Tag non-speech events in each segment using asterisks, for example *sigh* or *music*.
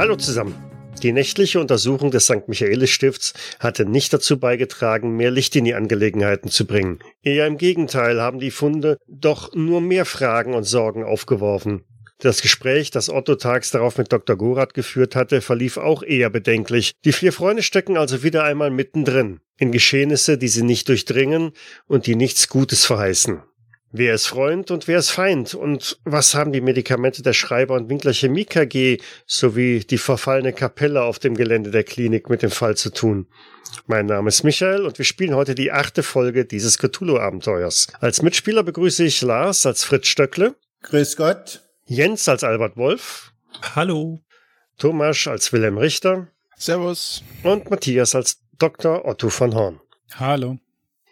Hallo zusammen. Die nächtliche Untersuchung des St. Michaelis-Stifts hatte nicht dazu beigetragen, mehr Licht in die Angelegenheiten zu bringen. Eher im Gegenteil haben die Funde doch nur mehr Fragen und Sorgen aufgeworfen. Das Gespräch, das Otto tags darauf mit Dr. Gorath geführt hatte, verlief auch eher bedenklich. Die vier Freunde stecken also wieder einmal mittendrin, in Geschehnisse, die sie nicht durchdringen und die nichts Gutes verheißen. Wer ist Freund und wer ist Feind? Und was haben die Medikamente der Schreiber und Winkler Chemie KG sowie die verfallene Kapelle auf dem Gelände der Klinik mit dem Fall zu tun? Mein Name ist Michael und wir spielen heute die achte Folge dieses Cthulhu-Abenteuers. Als Mitspieler begrüße ich Lars als Fritz Stöckle. Grüß Gott. Jens als Albert Wolf. Hallo. Thomas als Wilhelm Richter. Servus. Und Matthias als Dr. Otto von Horn. Hallo.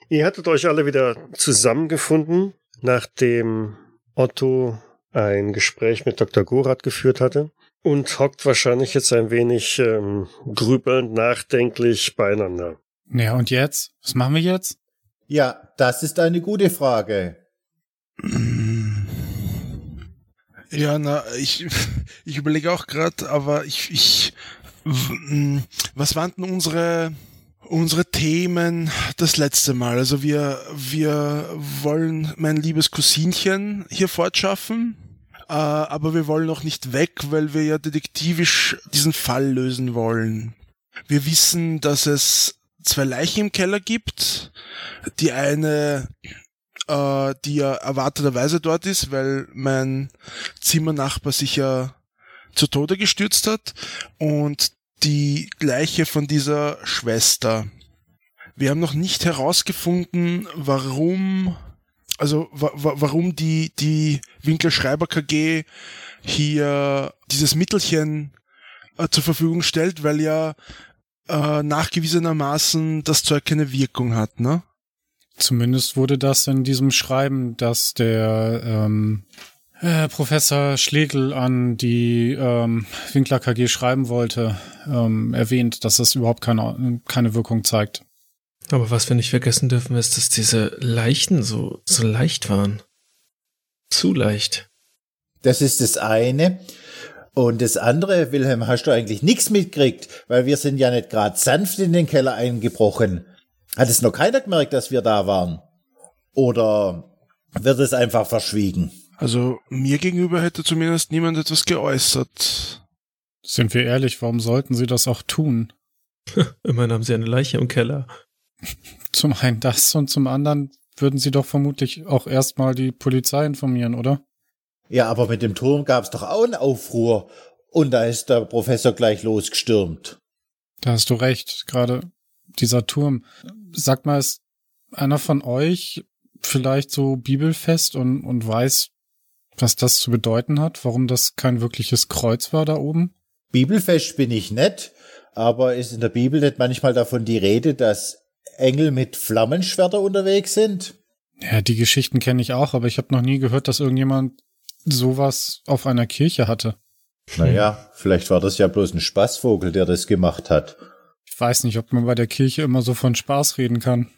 Ihr hattet euch alle wieder zusammengefunden nachdem Otto ein Gespräch mit Dr. Gorath geführt hatte und hockt wahrscheinlich jetzt ein wenig ähm, grübelnd, nachdenklich beieinander. Ja, und jetzt? Was machen wir jetzt? Ja, das ist eine gute Frage. *clears throat* Ja, na, ich, *laughs* ich überlege auch gerade, aber ich, ich, was waren denn unsere unsere Themen das letzte Mal. Also wir, wir wollen mein liebes Cousinchen hier fortschaffen, äh, aber wir wollen auch nicht weg, weil wir ja detektivisch diesen Fall lösen wollen. Wir wissen, dass es zwei Leichen im Keller gibt. Die eine, äh, die ja erwarteterweise dort ist, weil mein Zimmernachbar sich ja zu Tode gestürzt hat. Und die gleiche von dieser Schwester. Wir haben noch nicht herausgefunden, warum, also wa warum die, die Winkelschreiber KG hier dieses Mittelchen äh, zur Verfügung stellt, weil ja äh, nachgewiesenermaßen das Zeug keine Wirkung hat, ne? Zumindest wurde das in diesem Schreiben, dass der ähm, äh, Professor Schlegel an die ähm, Winkler KG schreiben wollte, ähm, erwähnt, dass es überhaupt keine, keine Wirkung zeigt. Aber was wir nicht vergessen dürfen, ist, dass diese Leichen so, so leicht waren. Zu leicht. Das ist das eine. Und das andere, Wilhelm, hast du eigentlich nichts mitgekriegt, weil wir sind ja nicht gerade sanft in den Keller eingebrochen. Hat es noch keiner gemerkt, dass wir da waren? Oder wird es einfach verschwiegen? Also mir gegenüber hätte zumindest niemand etwas geäußert. Sind wir ehrlich, warum sollten sie das auch tun? *laughs* Immerhin haben sie eine Leiche im Keller. *laughs* Zum einen das und zum anderen würden sie doch vermutlich auch erstmal die Polizei informieren, oder? Ja, aber mit dem Turm gab's doch auch einen Aufruhr und da ist der Professor gleich losgestürmt. Da hast du recht, gerade dieser Turm. Sag mal, ist einer von euch vielleicht so bibelfest und, und weiß, was das zu bedeuten hat, warum das kein wirkliches Kreuz war da oben? Bibelfest bin ich nicht, aber ist in der Bibel nicht manchmal davon die Rede, dass Engel mit Flammenschwerter unterwegs sind? Ja, die Geschichten kenne ich auch, aber ich habe noch nie gehört, dass irgendjemand sowas auf einer Kirche hatte. Naja, vielleicht war das ja bloß ein Spaßvogel, der das gemacht hat. Ich weiß nicht, ob man bei der Kirche immer so von Spaß reden kann.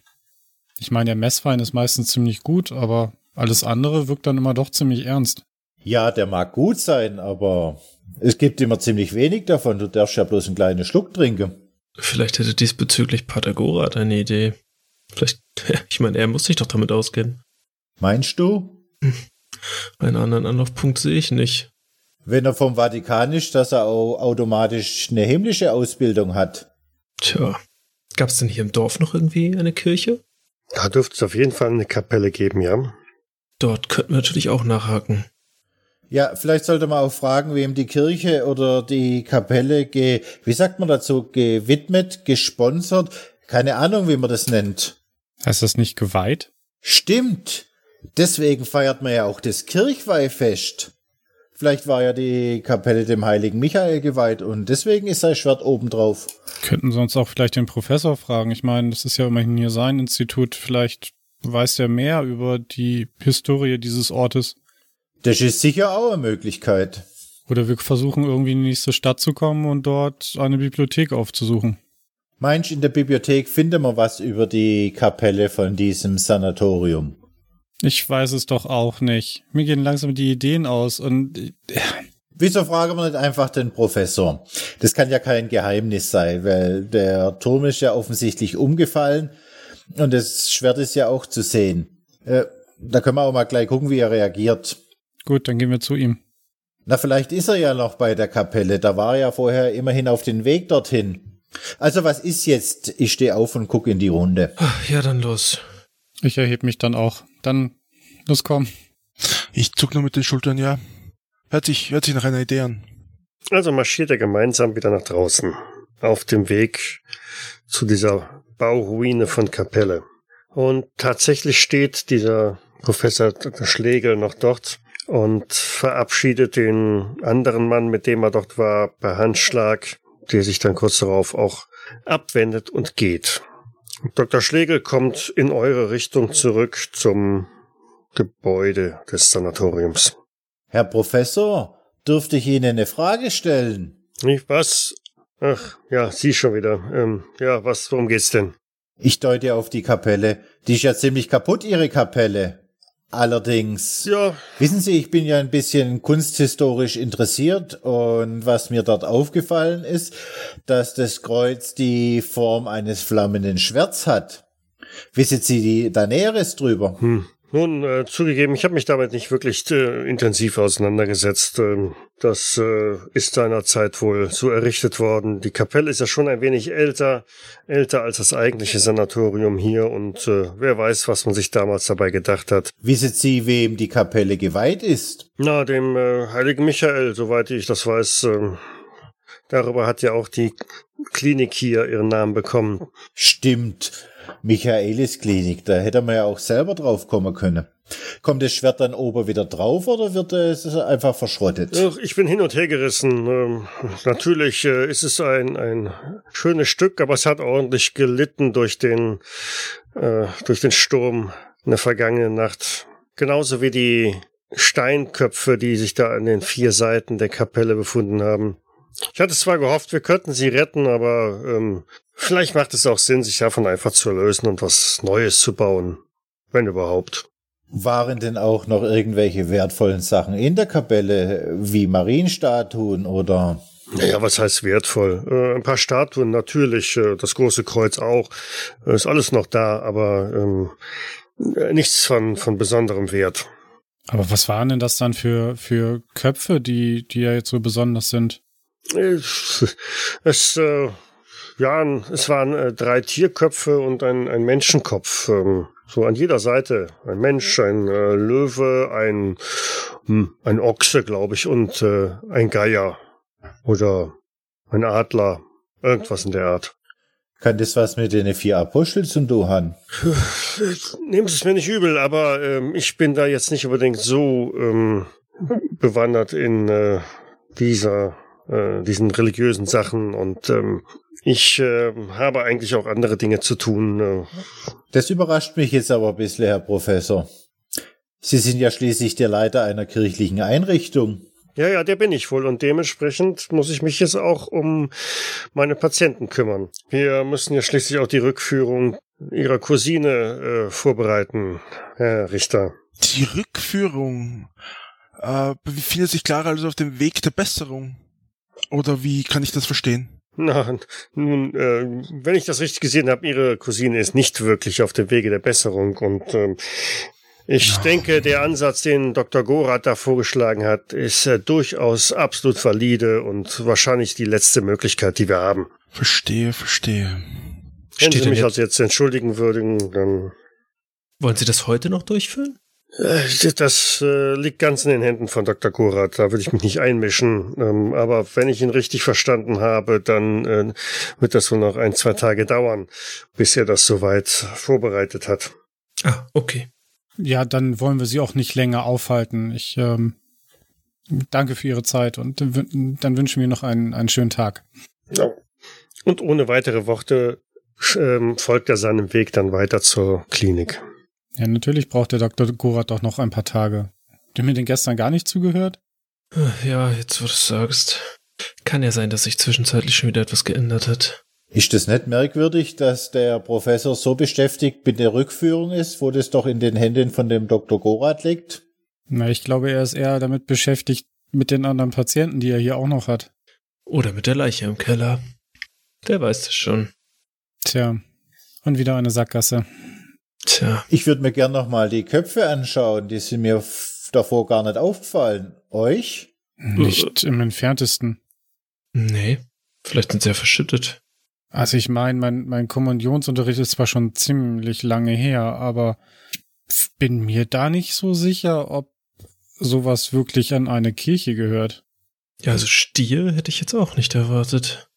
Ich meine, der Messwein ist meistens ziemlich gut, aber alles andere wirkt dann immer doch ziemlich ernst. Ja, der mag gut sein, aber es gibt immer ziemlich wenig davon. Du darfst ja bloß einen kleinen Schluck trinken. Vielleicht hätte diesbezüglich Patagorat eine Idee. Vielleicht, *laughs* ich meine, er muss sich doch damit auskennen. Meinst du? *laughs* Einen anderen Anlaufpunkt sehe ich nicht. Wenn er vom Vatikan ist, dass er auch automatisch eine himmlische Ausbildung hat. Tja, gab es denn hier im Dorf noch irgendwie eine Kirche? Da dürfte es auf jeden Fall eine Kapelle geben, ja. Dort könnten wir natürlich auch nachhaken. Ja, vielleicht sollte man auch fragen, wem die Kirche oder die Kapelle ge, wie sagt man dazu, gewidmet, gesponsert, keine Ahnung, wie man das nennt. Heißt das nicht geweiht? Stimmt. Deswegen feiert man ja auch das Kirchweihfest. Vielleicht war ja die Kapelle dem heiligen Michael geweiht und deswegen ist sein Schwert obendrauf. Könnten sonst auch vielleicht den Professor fragen. Ich meine, das ist ja immerhin hier sein Institut. Vielleicht weiß er mehr über die Historie dieses Ortes. Das ist sicher auch eine Möglichkeit. Oder wir versuchen irgendwie in die nächste Stadt zu kommen und dort eine Bibliothek aufzusuchen. Meinst in der Bibliothek finden wir was über die Kapelle von diesem Sanatorium? Ich weiß es doch auch nicht. Mir gehen langsam die Ideen aus und. Wieso fragen wir nicht einfach den Professor? Das kann ja kein Geheimnis sein, weil der Turm ist ja offensichtlich umgefallen und das Schwert ist ja auch zu sehen. Äh, da können wir auch mal gleich gucken, wie er reagiert. Gut, dann gehen wir zu ihm. Na, vielleicht ist er ja noch bei der Kapelle. Da war er ja vorher immerhin auf den Weg dorthin. Also was ist jetzt? Ich stehe auf und gucke in die Runde. Ja, dann los. Ich erhebe mich dann auch. Dann, los komm. Ich zuck nur mit den Schultern, ja. Hört sich, hört sich nach einer Idee an. Also marschiert er gemeinsam wieder nach draußen. Auf dem Weg zu dieser Bauruine von Kapelle. Und tatsächlich steht dieser Professor Schlegel noch dort und verabschiedet den anderen Mann, mit dem er dort war, per Handschlag, der sich dann kurz darauf auch abwendet und geht. Dr. Schlegel kommt in eure Richtung zurück zum Gebäude des Sanatoriums. Herr Professor, dürfte ich Ihnen eine Frage stellen? Ich was? Ach, ja, Sie schon wieder. Ähm, ja, was, worum geht's denn? Ich deute auf die Kapelle. Die ist ja ziemlich kaputt, Ihre Kapelle. Allerdings, Ja, wissen Sie, ich bin ja ein bisschen kunsthistorisch interessiert und was mir dort aufgefallen ist, dass das Kreuz die Form eines flammenden Schwerts hat. Wissen Sie die, da Näheres drüber? Hm. Nun, äh, zugegeben, ich habe mich damit nicht wirklich äh, intensiv auseinandergesetzt. Ähm, das äh, ist seinerzeit wohl so errichtet worden. Die Kapelle ist ja schon ein wenig älter, älter als das eigentliche Sanatorium hier und äh, wer weiß, was man sich damals dabei gedacht hat. Wissen Sie, wem die Kapelle geweiht ist? Na, dem äh, heiligen Michael, soweit ich das weiß. ähm, darüber hat ja auch die Klinik hier ihren Namen bekommen. Stimmt. Michaelis Klinik, da hätte man ja auch selber drauf kommen können. Kommt das Schwert dann oben wieder drauf oder wird es einfach verschrottet? Ach, ich bin hin und her gerissen. Ähm, natürlich äh, ist es ein, ein schönes Stück, aber es hat ordentlich gelitten durch den, äh, durch den Sturm in der vergangenen Nacht. Genauso wie die Steinköpfe, die sich da an den vier Seiten der Kapelle befunden haben. Ich hatte zwar gehofft, wir könnten sie retten, aber ähm, vielleicht macht es auch Sinn, sich davon einfach zu lösen und was Neues zu bauen. Wenn überhaupt. Waren denn auch noch irgendwelche wertvollen Sachen in der Kapelle, wie Marienstatuen oder? Naja, was heißt wertvoll? Äh, ein paar Statuen natürlich, äh, das große Kreuz auch, äh, ist alles noch da, aber ähm, äh, nichts von, von besonderem Wert. Aber was waren denn das dann für, für Köpfe, die, die ja jetzt so besonders sind? Es, äh, ja, es waren äh, drei Tierköpfe und ein, ein Menschenkopf. Ähm, so an jeder Seite. Ein Mensch, ein äh, Löwe, ein, hm, ein Ochse, glaube ich, und äh, ein Geier. Oder ein Adler. Irgendwas in der Art. Kann das was mit den vier Aposteln zum tun haben? *sighs* Nehmt es mir nicht übel, aber ähm, ich bin da jetzt nicht unbedingt so ähm, bewandert in äh, dieser, äh, diesen religiösen Sachen und ähm, ich äh, habe eigentlich auch andere Dinge zu tun. Äh. Das überrascht mich jetzt aber ein bisschen, Herr Professor. Sie sind ja schließlich der Leiter einer kirchlichen Einrichtung. Ja, ja, der bin ich wohl und dementsprechend muss ich mich jetzt auch um meine Patienten kümmern. Wir müssen ja schließlich auch die Rückführung ihrer Cousine äh, vorbereiten, Herr Richter. Die Rückführung äh, befindet sich Clara also auf dem Weg der Besserung. Oder wie kann ich das verstehen? Na, nun, äh, wenn ich das richtig gesehen habe, Ihre Cousine ist nicht wirklich auf dem Wege der Besserung und ähm, ich denke, der Ansatz, den Dr. Gorath da vorgeschlagen hat, ist äh, durchaus absolut valide und wahrscheinlich die letzte Möglichkeit, die wir haben. Verstehe, verstehe. Wenn Steht Sie mich jetzt- also jetzt entschuldigen würden, dann Wollen Sie das heute noch durchführen? Äh, Das äh, liegt ganz in den Händen von Dr. Gorath. Da würde ich mich nicht einmischen. Ähm, aber wenn ich ihn richtig verstanden habe, dann äh, wird das wohl noch ein, zwei Tage dauern, bis er das soweit vorbereitet hat. Ah, okay. Ja, dann wollen wir sie auch nicht länger aufhalten. Ich, ähm, danke für Ihre Zeit und dann wünschen wir noch einen, einen schönen Tag. Ja. Und ohne weitere Worte ähm, folgt er seinem Weg dann weiter zur Klinik. Ja, natürlich braucht der Dr. Gorat doch noch ein paar Tage. Du mir den gestern gar nicht zugehört? Ja, jetzt wo du es sagst. Kann ja sein, dass sich zwischenzeitlich schon wieder etwas geändert hat. Ist es nicht merkwürdig, dass der Professor so beschäftigt mit der Rückführung ist, wo das doch in den Händen von dem Dr. Gorat liegt? Na, ich glaube, er ist eher damit beschäftigt mit den anderen Patienten, die er hier auch noch hat. Oder mit der Leiche im Keller. Der weiß das schon. Tja, und wieder eine Sackgasse. Tja. Ich würde mir gern noch mal die Köpfe anschauen, die sind mir davor gar nicht aufgefallen. Euch? Nicht im entferntesten. Nee, vielleicht sind sie ja verschüttet. Also ich meine, mein, mein Kommunionsunterricht ist zwar schon ziemlich lange her, aber bin mir da nicht so sicher, ob sowas wirklich an eine Kirche gehört. Ja, also Stier hätte ich jetzt auch nicht erwartet.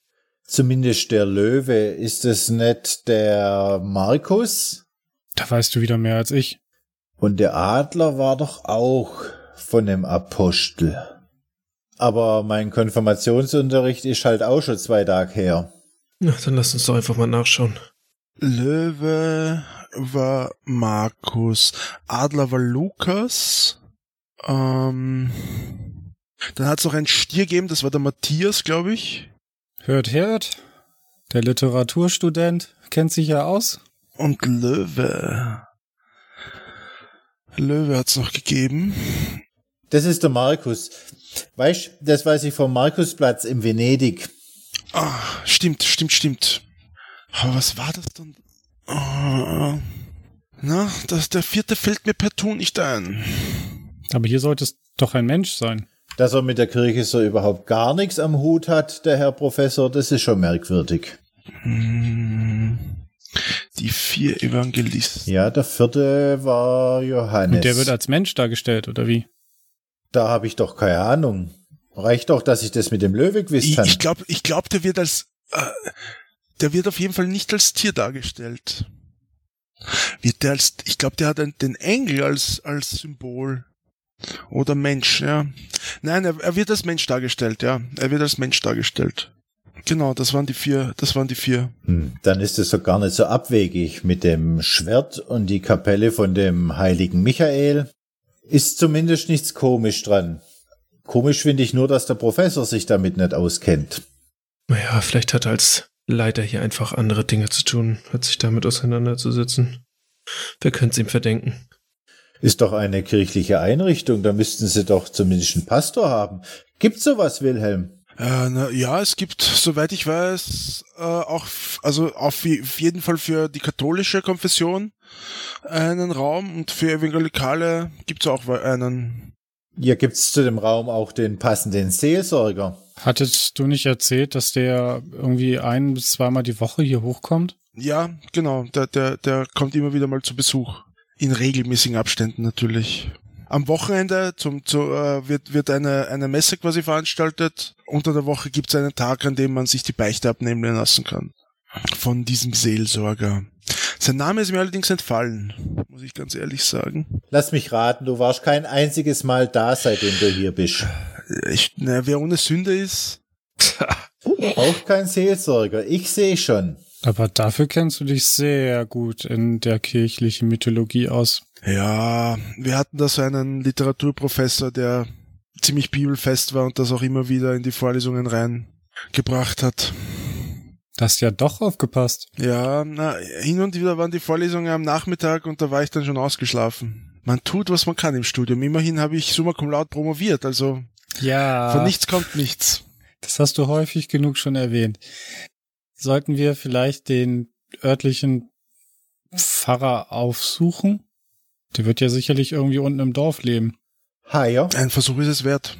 Zumindest der Löwe. Ist es nicht der Markus? Da weißt du wieder mehr als ich. Und der Adler war doch auch von dem Apostel. Aber mein Konfirmationsunterricht ist halt auch schon zwei Tage her. Na, dann lass uns doch einfach mal nachschauen. Löwe war Markus, Adler war Lukas. Ähm, dann hat es noch einen Stier gegeben, das war der Matthias, glaube ich. Hört, hört. Der Literaturstudent kennt sich ja aus. Und Löwe. Löwe hat's noch gegeben. Das ist der Markus. Weißt, das weiß ich vom Markusplatz in Venedig. Ah, stimmt, stimmt, stimmt. Aber was war das dann? Oh, na, das, der vierte fällt mir per Ton nicht ein. Aber hier sollte es doch ein Mensch sein. Dass er mit der Kirche so überhaupt gar nichts am Hut hat, der Herr Professor, das ist schon merkwürdig. Hm, die vier Evangelisten. Ja, der vierte war Johannes. Und der wird als Mensch dargestellt, oder wie? Da habe ich doch keine Ahnung. Reicht doch, dass ich das mit dem Löwe gewusst Ich, habe. ich glaube, ich glaub, der wird als, äh, der wird auf jeden Fall nicht als Tier dargestellt. Wird der als, ich glaube, der hat einen, den Engel als, als Symbol. Oder Mensch, ja. Nein, er, er wird als Mensch dargestellt, ja. Er wird als Mensch dargestellt. Genau, das waren die vier, das waren die vier. Hm, dann ist es doch gar nicht so abwegig mit dem Schwert und die Kapelle von dem heiligen Michael. Ist zumindest nichts komisch dran. Komisch finde ich nur, dass der Professor sich damit nicht auskennt. Naja, vielleicht hat er als Leiter hier einfach andere Dinge zu tun, als sich damit auseinanderzusetzen. Wer könnte es ihm verdenken? Ist doch eine kirchliche Einrichtung, da müssten sie doch zumindest einen Pastor haben. Gibt's sowas, Wilhelm? Äh, na, ja, es gibt, soweit ich weiß, äh, auch, also auf, je- auf jeden Fall für die katholische Konfession einen Raum und für Evangelikale gibt's auch einen. Hier gibt's zu dem Raum auch den passenden Seelsorger. Hattest du nicht erzählt, dass der irgendwie ein bis zweimal die Woche hier hochkommt? Ja, genau, der, der, der kommt immer wieder mal zu Besuch. In regelmäßigen Abständen natürlich. Am Wochenende zum, zu, äh, wird, wird eine, eine Messe quasi veranstaltet. Unter der Woche gibt's einen Tag, an dem man sich die Beichte abnehmen lassen kann. Von diesem Seelsorger. Sein Name ist mir allerdings entfallen, muss ich ganz ehrlich sagen. Lass mich raten, du warst kein einziges Mal da, seitdem du hier bist. Ich, na, wer ohne Sünde ist, *laughs* Auch kein Seelsorger, ich sehe schon. Aber dafür kennst du dich sehr gut in der kirchlichen Mythologie aus. Ja, wir hatten da so einen Literaturprofessor, der ziemlich bibelfest war und das auch immer wieder in die Vorlesungen reingebracht hat. Da hast ja doch aufgepasst. Ja, na, hin und wieder waren die Vorlesungen am Nachmittag und da war ich dann schon ausgeschlafen. Man tut, was man kann im Studium. Immerhin habe ich summa cum laude promoviert, also Ja. von nichts kommt nichts. Das hast du häufig genug schon erwähnt. Sollten wir vielleicht den örtlichen Pfarrer aufsuchen? Der wird ja sicherlich irgendwie unten im Dorf leben. Haier? Ein Versuch ist es wert.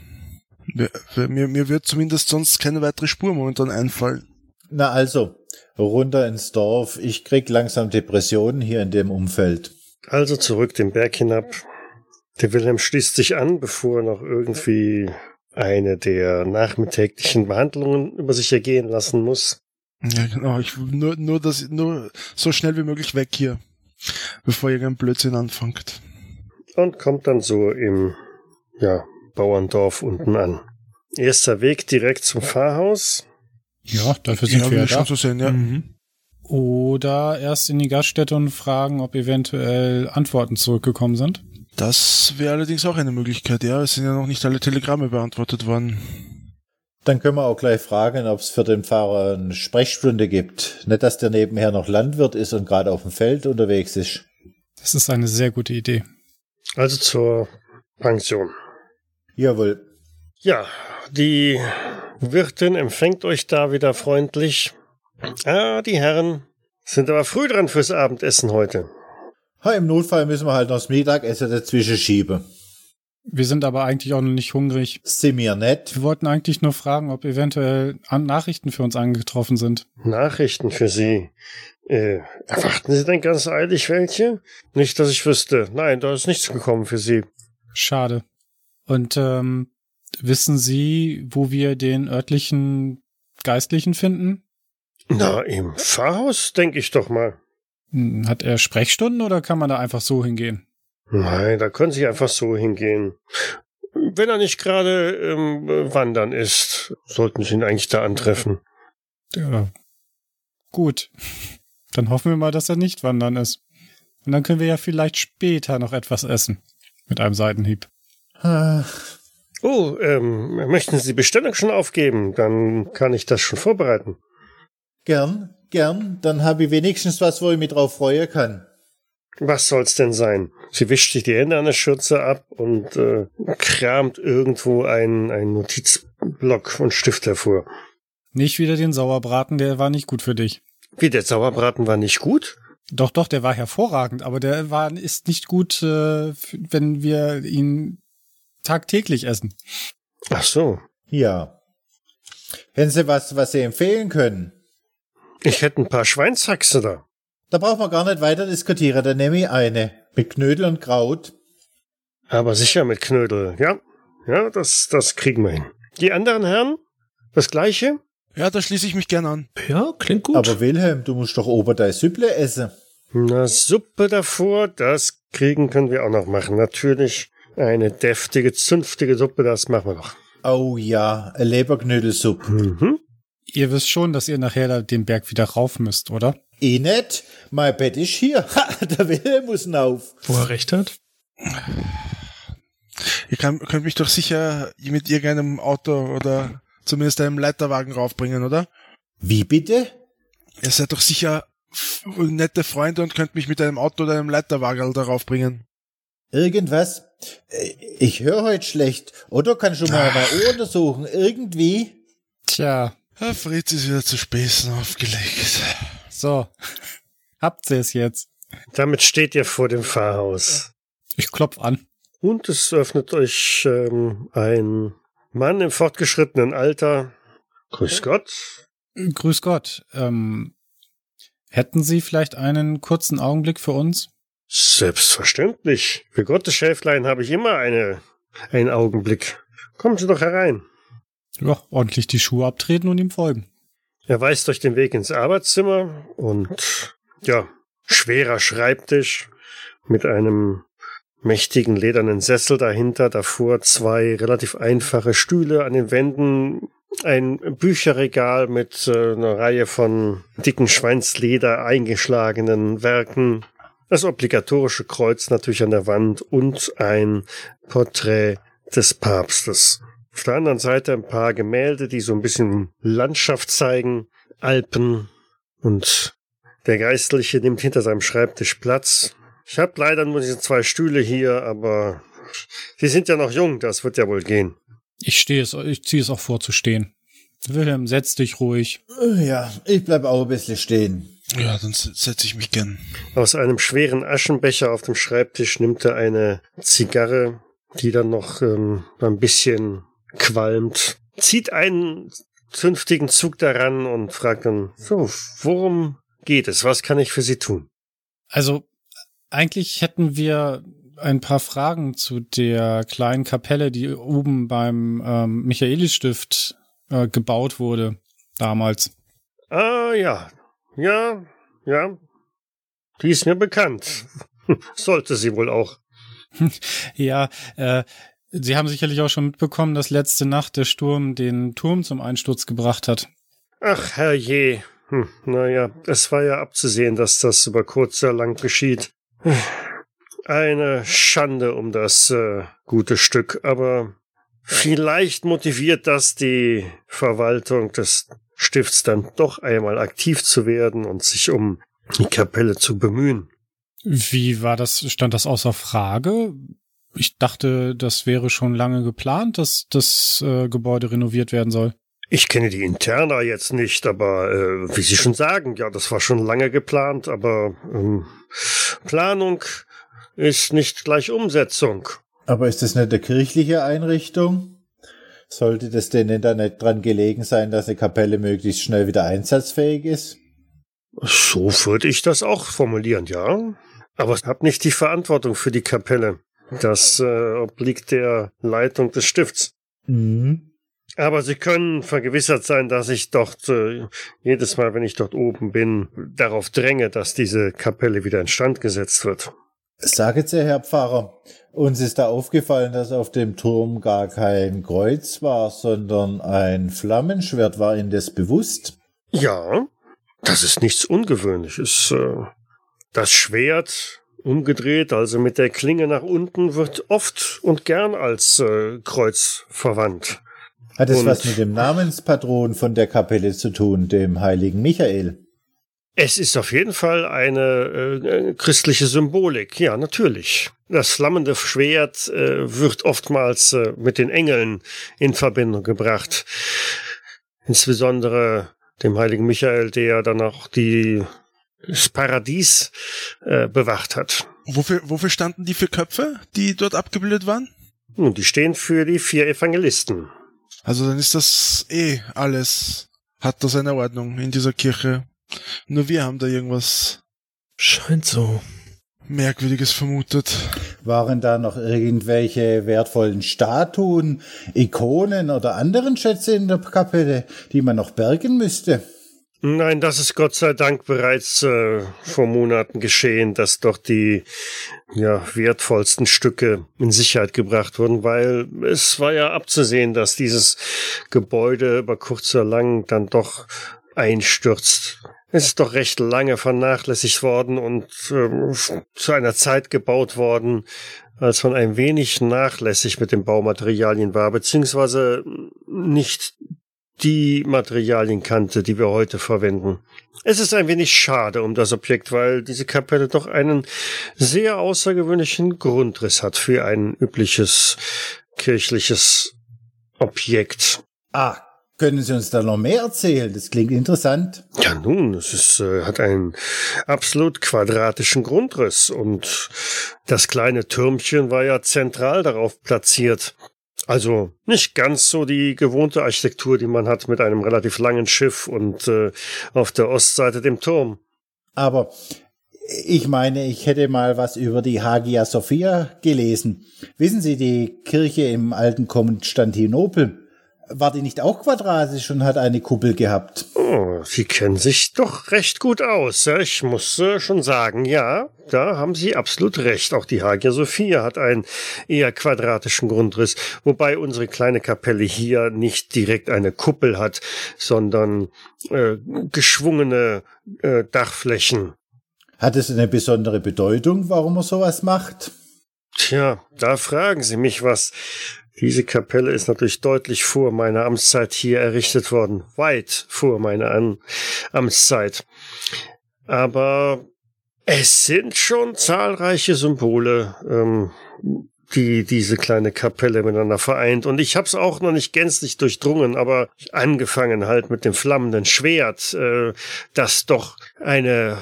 Mir, mir, mir wird zumindest sonst keine weitere Spur momentan einfallen. Na also, runter ins Dorf. Ich krieg langsam Depressionen hier in dem Umfeld. Also zurück den Berg hinab. Der Wilhelm schließt sich an, bevor er noch irgendwie eine der nachmittäglichen Behandlungen über sich ergehen lassen muss. Ja, genau. Ich nur, nur das, nur so schnell wie möglich weg hier, bevor irgendein Blödsinn anfängt. Und kommt dann so im, ja, Bauerndorf unten an. Erster Weg direkt zum Pfarrhaus. Ja, dafür sind ja, wir ja schon da. so sehen, ja. Mhm. Oder erst in die Gaststätte und fragen, ob eventuell Antworten zurückgekommen sind. Das wäre allerdings auch eine Möglichkeit, ja. Es sind ja noch nicht alle Telegramme beantwortet worden. Dann können wir auch gleich fragen, ob es für den Fahrer eine Sprechstunde gibt. Nicht, dass der nebenher noch Landwirt ist und gerade auf dem Feld unterwegs ist. Das ist eine sehr gute Idee. Also zur Pension. Jawohl. Ja, die Wirtin empfängt euch da wieder freundlich. Ah, die Herren sind aber früh dran fürs Abendessen heute. Ha, Im Notfall müssen wir halt noch das Mittagessen dazwischen schieben. Wir sind aber eigentlich auch noch nicht hungrig. Wir nett? Wir wollten eigentlich nur fragen, ob eventuell Nachrichten für uns angetroffen sind. Nachrichten für Sie. Äh, erwarten Sie denn ganz eilig welche? Nicht, dass ich wüsste. Nein, da ist nichts gekommen für Sie. Schade. Und ähm, wissen Sie, wo wir den örtlichen Geistlichen finden? Na, im Pfarrhaus, denke ich doch mal. Hm, Hat er Sprechstunden oder kann man da einfach so hingehen? Nein, da können Sie einfach so hingehen. Wenn er nicht gerade ähm, wandern ist, sollten Sie ihn eigentlich da antreffen. Ja. Gut. Dann hoffen wir mal, dass er nicht wandern ist. Und dann können wir ja vielleicht später noch etwas essen. Mit einem Seitenhieb. Ah, Oh, ähm, möchten Sie die Bestellung schon aufgeben? Dann kann ich das schon vorbereiten. Gern, gern. Dann habe ich wenigstens was, wo ich mich drauf freuen kann. Was soll's denn sein? Sie wischt sich die Hände an der Schürze ab und äh, kramt irgendwo einen, einen Notizblock und Stift hervor. Nicht wieder den Sauerbraten, der war nicht gut für dich. Wie, der Sauerbraten war nicht gut? Doch, doch, der war hervorragend, aber der war ist nicht gut, äh, wenn wir ihn tagtäglich essen. Ach so. Ja. Hätten Sie was, was Sie empfehlen können? Ich hätte ein paar Schweinshaxe da. Da braucht man gar nicht weiter diskutieren. Dann nehme ich eine. Mit Knödel und Kraut. Aber sicher mit Knödel. Ja, ja, das, das kriegen wir hin. Die anderen Herren? Das gleiche? Ja, da schließe ich mich gern an. Ja, klingt gut. Aber Wilhelm, du musst doch ober dein Süpple essen. Na, Suppe davor, das kriegen können wir auch noch machen. Natürlich eine deftige, zünftige Suppe, das machen wir doch. Oh ja, eine Leberknödelsuppe. Mhm. Ihr wisst schon, dass ihr nachher da den Berg wieder rauf müsst, oder? Eh nicht. Mein Bett ist hier. *laughs* Ha, der Wilhelm muss hinauf. Wo er recht hat. Ihr kann, könnt mich doch sicher mit irgendeinem Auto oder zumindest einem Leiterwagen raufbringen, oder? Wie bitte? Ihr seid doch sicher nette Freunde und könnt mich mit einem Auto oder einem Leiterwagen darauf bringen. Irgendwas? Äh, Ich höre heute schlecht. Oder kannst du mal mein Ohr untersuchen? Irgendwie? Tja, Herr Fritz ist wieder zu Späßen aufgelegt. So. Habt ihr es jetzt? Damit steht ihr vor dem Pfarrhaus. Ich klopf an. Und es öffnet euch ähm, ein Mann im fortgeschrittenen Alter. Grüß Gott. Grüß Gott. Ähm, hätten Sie vielleicht einen kurzen Augenblick für uns? Selbstverständlich. Für Gottes Schäflein habe ich immer eine, einen Augenblick. Kommen Sie doch herein. Ja, ordentlich die Schuhe abtreten und ihm folgen. Er weist euch den Weg ins Arbeitszimmer und ja, schwerer Schreibtisch mit einem mächtigen ledernen Sessel dahinter, davor zwei relativ einfache Stühle an den Wänden, ein Bücherregal mit äh, einer Reihe von dicken Schweinsleder eingeschlagenen Werken, das obligatorische Kreuz natürlich an der Wand und ein Porträt des Papstes. Auf der anderen Seite ein paar Gemälde, die so ein bisschen Landschaft zeigen, Alpen und der Geistliche nimmt hinter seinem Schreibtisch Platz. Ich habe leider nur diese zwei Stühle hier, aber Sie sind ja noch jung, das wird ja wohl gehen. Ich stehe es, ich ziehe es auch vor zu stehen. Wilhelm, setz dich ruhig. Ja, ich bleib auch ein bisschen stehen. Ja, dann s- setze ich mich gern. Aus einem schweren Aschenbecher auf dem Schreibtisch nimmt er eine Zigarre, die dann noch ähm, ein bisschen qualmt, zieht einen zünftigen Zug daran und fragt dann, so, worum geht es? Was kann ich für Sie tun? Also, eigentlich hätten wir ein paar Fragen zu der kleinen Kapelle, die oben beim ähm, Michaelisstift äh, gebaut wurde damals. Ah, ja, ja, ja, die ist mir bekannt. *laughs* Sollte sie wohl auch. *laughs* Ja, äh, Sie haben sicherlich auch schon mitbekommen, dass letzte Nacht der Sturm den Turm zum Einsturz gebracht hat. Ach, herrje. Hm, naja, es war ja abzusehen, dass das über kurz oder lang geschieht. Eine Schande um das äh, gute Stück, aber vielleicht motiviert das die Verwaltung des Stifts dann doch einmal aktiv zu werden und sich um die Kapelle zu bemühen. Wie war das? Stand das außer Frage? Ich dachte, das wäre schon lange geplant, dass das äh, Gebäude renoviert werden soll. Ich kenne die Interna jetzt nicht, aber äh, wie Sie schon sagen, ja, das war schon lange geplant, aber ähm, Planung ist nicht gleich Umsetzung. Aber ist das nicht eine kirchliche Einrichtung? Sollte das denen da nicht dran gelegen sein, dass eine Kapelle möglichst schnell wieder einsatzfähig ist? So würde ich das auch formulieren, ja. Aber ich habe nicht die Verantwortung für die Kapelle. Das äh, obliegt der Leitung des Stifts. Mhm. Aber Sie können vergewissert sein, dass ich dort äh, jedes Mal, wenn ich dort oben bin, darauf dränge, dass diese Kapelle wieder instand gesetzt wird. Sagen Sie, Herr Pfarrer, uns ist da aufgefallen, dass auf dem Turm gar kein Kreuz war, sondern ein Flammenschwert. War Ihnen das bewusst? Ja, das ist nichts Ungewöhnliches. Äh, Das Schwert umgedreht, also mit der Klinge nach unten, wird oft und gern als äh, Kreuz verwandt. Hat es Und- was mit dem Namenspatron von der Kapelle zu tun, dem heiligen Michael? Es ist auf jeden Fall eine äh, christliche Symbolik, ja, natürlich. Das flammende Schwert äh, wird oftmals äh, mit den Engeln in Verbindung gebracht. Insbesondere dem heiligen Michael, der dann auch die, das Paradies äh, bewacht hat. Wofür, wofür standen die vier Köpfe, die dort abgebildet waren? Nun, die stehen für die vier Evangelisten. Also dann ist das eh alles, hat das eine Ordnung in dieser Kirche. Nur wir haben da irgendwas Scheint so. Merkwürdiges vermutet. Waren da noch irgendwelche wertvollen Statuen, Ikonen oder anderen Schätze in der Kapelle, die man noch bergen müsste? Nein, das ist Gott sei Dank bereits äh, vor Monaten geschehen, dass doch die ja, wertvollsten Stücke in Sicherheit gebracht wurden, weil es war ja abzusehen, dass dieses Gebäude über kurz oder lang dann doch einstürzt. Es ist doch recht lange vernachlässigt worden und ähm, zu einer Zeit gebaut worden, als man ein wenig nachlässig mit den Baumaterialien war, beziehungsweise nicht die Materialien kannte, die wir heute verwenden. Es ist ein wenig schade um das Objekt, weil diese Kapelle doch einen sehr außergewöhnlichen Grundriss hat für ein übliches kirchliches Objekt. Ah, können Sie uns da noch mehr erzählen? Das klingt interessant. Ja, nun, es ist, äh, hat einen absolut quadratischen Grundriss und das kleine Türmchen war ja zentral darauf platziert. Also nicht ganz so die gewohnte Architektur, die man hat mit einem relativ langen Schiff und äh, auf der Ostseite dem Turm. Aber ich meine, ich hätte mal was über die Hagia Sophia gelesen. Wissen Sie, die Kirche im alten Konstantinopel, war die nicht auch quadratisch und hat eine Kuppel gehabt? Oh, Sie kennen sich doch recht gut aus. Ich muss äh, schon sagen, ja, da haben Sie absolut recht. Auch die Hagia Sophia hat einen eher quadratischen Grundriss, wobei unsere kleine Kapelle hier nicht direkt eine Kuppel hat, sondern äh, geschwungene äh, Dachflächen. Hat es eine besondere Bedeutung, warum er sowas macht? Tja, da fragen Sie mich was. Diese Kapelle ist natürlich deutlich vor meiner Amtszeit hier errichtet worden. Weit vor meiner An Amtszeit. Aber es sind schon zahlreiche Symbole, ähm, die diese kleine Kapelle miteinander vereint. Und ich habe es auch noch nicht gänzlich durchdrungen, aber angefangen halt mit dem flammenden Schwert, äh, das doch eine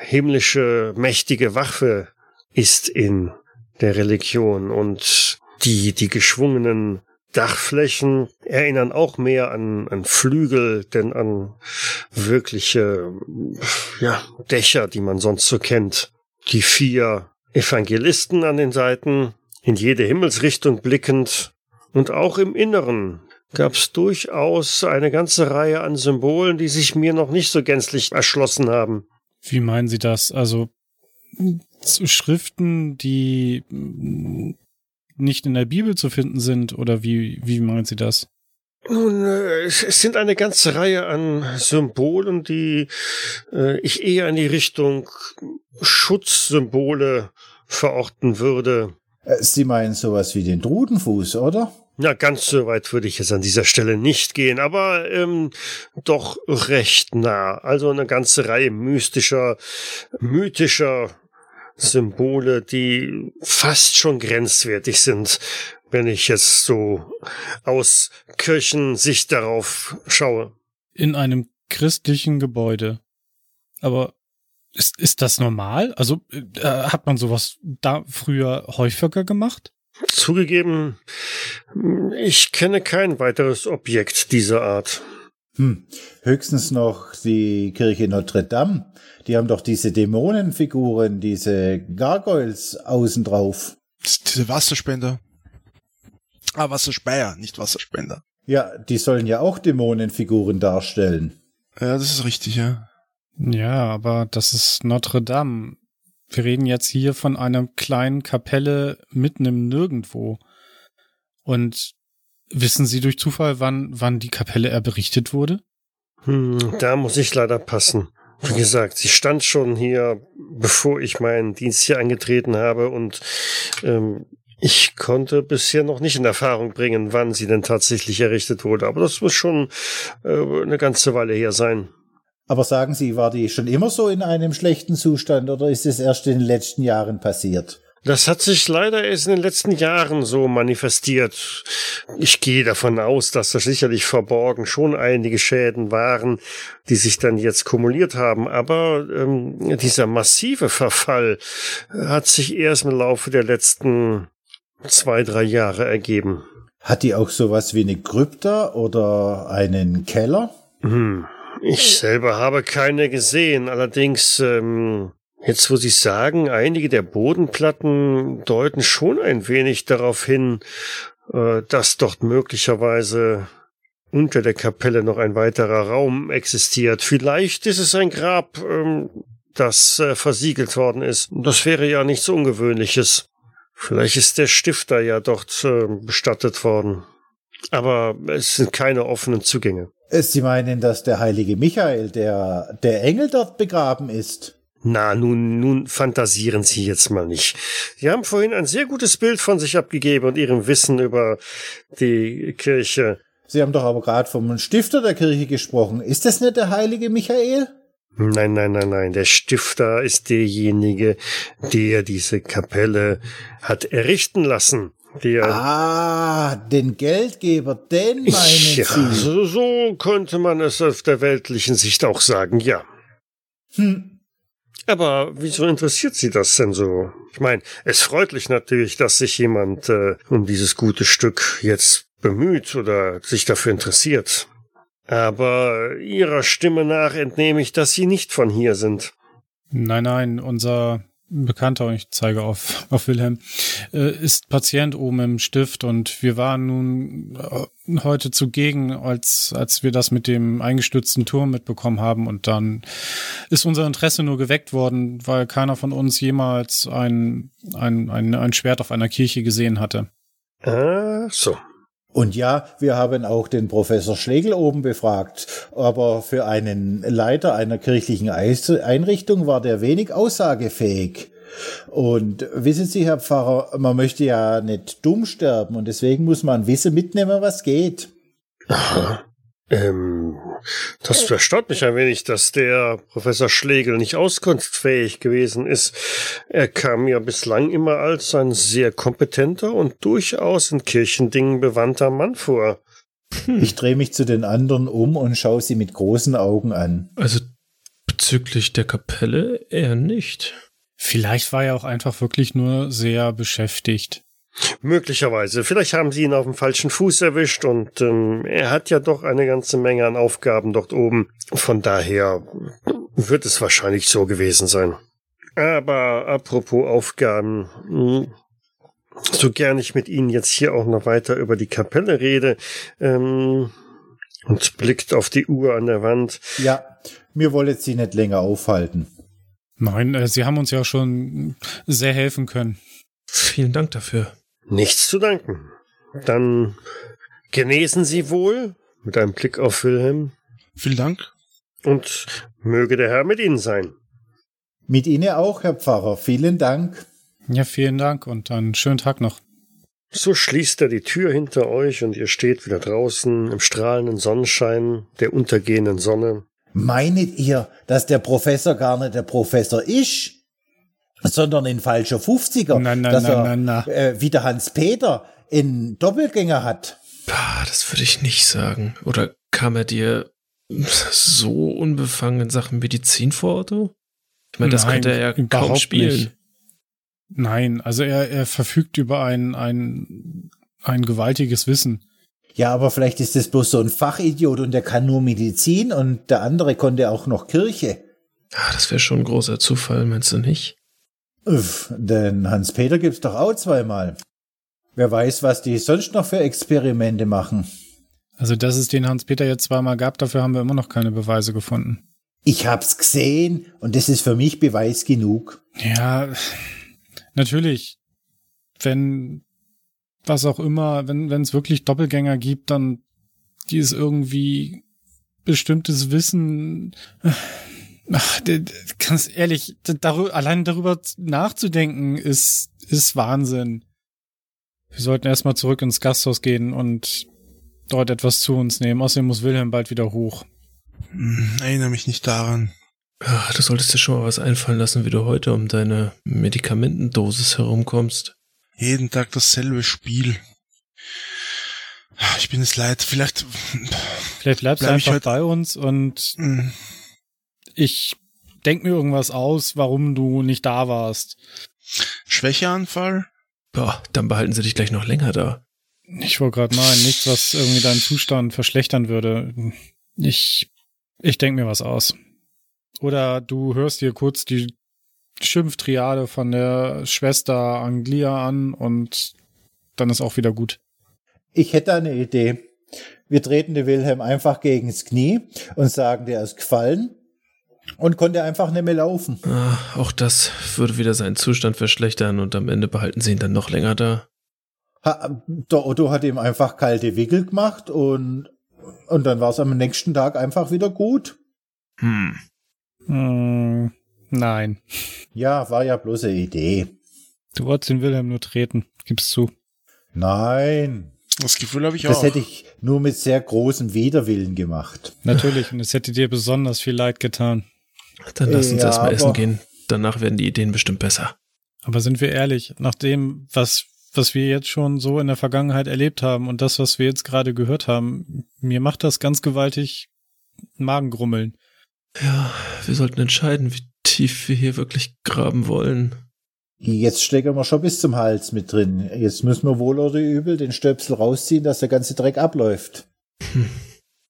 himmlische, mächtige Waffe ist in der Religion. Und die, die geschwungenen Dachflächen erinnern auch mehr an, an Flügel, denn an wirkliche, ja, Dächer, die man sonst so kennt. Die vier Evangelisten an den Seiten, in jede Himmelsrichtung blickend und auch im Inneren gab es durchaus eine ganze Reihe an Symbolen, die sich mir noch nicht so gänzlich erschlossen haben. Wie meinen Sie das? Also zu Schriften, die nicht in der Bibel zu finden sind? Oder wie, wie meinen Sie das? Nun, äh, es sind eine ganze Reihe an Symbolen, die äh, ich eher in die Richtung Schutzsymbole verorten würde. Äh, Sie meinen sowas wie den Drudenfuß, oder? Ja, ganz so weit würde ich jetzt an dieser Stelle nicht gehen, aber ähm, doch recht nah. Also eine ganze Reihe mystischer, mythischer Symbole, die fast schon grenzwertig sind, wenn ich jetzt so aus Kirchensicht darauf schaue. In einem christlichen Gebäude. Aber ist, ist das normal? Also äh, hat man sowas da früher häufiger gemacht? Zugegeben, ich kenne kein weiteres Objekt dieser Art. Hm. Höchstens noch die Kirche Notre Dame. Die haben doch diese Dämonenfiguren, diese Gargoyles außen drauf. Diese Wasserspender. Ah, Wasserspeier, nicht Wasserspender. Ja, die sollen ja auch Dämonenfiguren darstellen. Ja, das ist richtig, ja. Ja, aber das ist Notre Dame. Wir reden jetzt hier von einer kleinen Kapelle mitten im Nirgendwo. Und wissen Sie durch Zufall, wann, wann die Kapelle erberichtet wurde? Hm, da muss ich leider passen. Wie gesagt, sie stand schon hier, bevor ich meinen Dienst hier angetreten habe und ähm, ich konnte bisher noch nicht in Erfahrung bringen, wann sie denn tatsächlich errichtet wurde. Aber das muss schon äh, eine ganze Weile her sein. Aber sagen Sie, war die schon immer so in einem schlechten Zustand oder ist es erst in den letzten Jahren passiert? Das hat sich leider erst in den letzten Jahren so manifestiert. Ich gehe davon aus, dass da sicherlich verborgen schon einige Schäden waren, die sich dann jetzt kumuliert haben. Aber ähm, dieser massive Verfall hat sich erst im Laufe der letzten zwei, drei Jahre ergeben. Hat die auch sowas wie eine Krypta oder einen Keller? Hm. Ich selber habe keine gesehen, allerdings ähm, Jetzt, wo Sie sagen, einige der Bodenplatten deuten schon ein wenig darauf hin, äh, dass dort möglicherweise unter der Kapelle noch ein weiterer Raum existiert. Vielleicht ist es ein Grab, ähm, das äh, versiegelt worden ist. Das wäre ja nichts Ungewöhnliches. Vielleicht ist der Stifter ja dort äh, bestattet worden. Aber es sind keine offenen Zugänge. Sie meinen, dass der heilige Michael, der, der Engel dort begraben ist? Na, nun, nun fantasieren Sie jetzt mal nicht. Sie haben vorhin ein sehr gutes Bild von sich abgegeben und Ihrem Wissen über die Kirche. Sie haben doch aber gerade vom Stifter der Kirche gesprochen. Ist das nicht der heilige Michael? Nein, nein, nein, nein. Der Stifter ist derjenige, der diese Kapelle hat errichten lassen. Der ah, den Geldgeber, den meinen ja, Sie? So, so könnte man es auf der weltlichen Sicht auch sagen, ja. Hm, aber wieso interessiert Sie das denn so? Ich meine, es freut mich natürlich, dass sich jemand äh, um dieses gute Stück jetzt bemüht oder sich dafür interessiert. Aber Ihrer Stimme nach entnehme ich, dass Sie nicht von hier sind. Nein, nein, unser Bekannter, ich zeige auf, *laughs* auf Wilhelm, äh, ist Patient oben im Stift und wir waren nun äh, heute zugegen, als, als wir das mit dem eingestürzten Turm mitbekommen haben und dann ist unser Interesse nur geweckt worden, weil keiner von uns jemals ein, ein, ein, ein Schwert auf einer Kirche gesehen hatte. Ah, so. Und ja, wir haben auch den Professor Schlegel oben befragt, aber für einen Leiter einer kirchlichen Einrichtung war der wenig aussagefähig. Und wissen Sie, Herr Pfarrer, man möchte ja nicht dumm sterben und deswegen muss man Wissen mitnehmen, was geht. Aha. Ähm, das erstaunt mich ein wenig, dass der Professor Schlegel nicht auskunftsfähig gewesen ist. Er kam mir bislang immer als ein sehr kompetenter und durchaus in Kirchendingen bewandter Mann vor. Hm. Ich drehe mich zu den anderen um und schaue sie mit großen Augen an. Also bezüglich der Kapelle eher nicht. Vielleicht war er auch einfach wirklich nur sehr beschäftigt. Möglicherweise. Vielleicht haben sie ihn auf dem falschen Fuß erwischt und ähm, er hat ja doch eine ganze Menge an Aufgaben dort oben. Von daher wird es wahrscheinlich so gewesen sein. Aber apropos Aufgaben, hm, so gern ich mit Ihnen jetzt hier auch noch weiter über die Kapelle rede ähm, und blickt auf die Uhr an der Wand. Ja, mir wollet Sie nicht länger aufhalten. Nein, äh, Sie haben uns ja schon sehr helfen können. Vielen Dank dafür. Nichts zu danken. Dann genesen Sie wohl, mit einem Blick auf Wilhelm. Vielen Dank. Und möge der Herr mit Ihnen sein. Mit Ihnen auch, Herr Pfarrer. Vielen Dank. Ja, vielen Dank und einen schönen Tag noch. So schließt er die Tür hinter euch und ihr steht wieder draußen im strahlenden Sonnenschein der untergehenden Sonne. Meinet ihr, dass der Professor gar nicht der Professor ist, sondern ein falscher 50er? Na, na, dass na, er, na, na. Äh, wie der Hans-Peter in Doppelgänger hat? Ah, das würde ich nicht sagen. Oder kam er dir so unbefangen in Sachen Medizin vor, Otto? Ich meine, das Nein, könnte er ja kaum spielen. nicht. Nein, also er, er verfügt über ein, ein, ein gewaltiges Wissen. Ja, aber vielleicht ist das bloß so ein Fachidiot und der kann nur Medizin und der andere konnte auch noch Kirche. Ah, das wäre schon ein großer Zufall, meinst du nicht? Uff, denn Hans-Peter gibt's doch auch zweimal. Wer weiß, was die sonst noch für Experimente machen. Also, dass es den Hans-Peter jetzt zweimal gab, dafür haben wir immer noch keine Beweise gefunden. Ich hab's gesehen und das ist für mich Beweis genug. Ja, natürlich. Wenn was auch immer, wenn wenn es wirklich Doppelgänger gibt, dann die ist irgendwie bestimmtes Wissen. Ach, ganz ehrlich, d- darü allein darüber nachzudenken ist ist Wahnsinn. Wir sollten erstmal zurück ins Gasthaus gehen und dort etwas zu uns nehmen. Außerdem muss Wilhelm bald wieder hoch. Hm, Erinnere mich nicht daran. Ah, du solltest dir schon mal was einfallen lassen, wie du heute um deine Medikamentendosis herumkommst. Jeden Tag dasselbe Spiel. Ich bin es leid. Vielleicht. Vielleicht bleibst du Bleib ich einfach heute- bei uns und hm, ich denk mir irgendwas aus, warum du nicht da warst. Schwächeanfall? Boah, dann behalten sie dich gleich noch länger da. Ich wollte gerade meinen, nichts, was irgendwie deinen Zustand verschlechtern würde. Ich, ich denk mir was aus. Oder du hörst dir kurz die Schimpftriade von der Schwester Anglia an und dann ist auch wieder gut. Ich hätte eine Idee. Wir treten den Wilhelm einfach gegens Knie und sagen, der ist gefallen und konnte einfach nicht mehr laufen. Ah, auch das würde wieder seinen Zustand verschlechtern und am Ende behalten sie ihn dann noch länger da. Ha, der Otto hat ihm einfach kalte Wickel gemacht und, und dann war es am nächsten Tag einfach wieder gut. Hm. Hm, nein. Ja, war ja bloß eine Idee. Du wolltest den Wilhelm nur treten. Gib's zu. Nein, Das Gefühl habe ich das auch. hätte ich nur mit sehr großem Widerwillen gemacht. Natürlich. Und es hätte dir besonders viel Leid getan. Dann lass uns Ja, erstmal essen gehen. Danach werden die Ideen bestimmt besser. Aber sind wir ehrlich, nach dem, was, was wir jetzt schon so in der Vergangenheit erlebt haben und das, was wir jetzt gerade gehört haben, mir macht das ganz gewaltig Magengrummeln. Ja, wir sollten entscheiden, wie tief wir hier wirklich graben wollen. Jetzt stecken wir schon bis zum Hals mit drin. Jetzt müssen wir wohl oder übel den Stöpsel rausziehen, dass der ganze Dreck abläuft.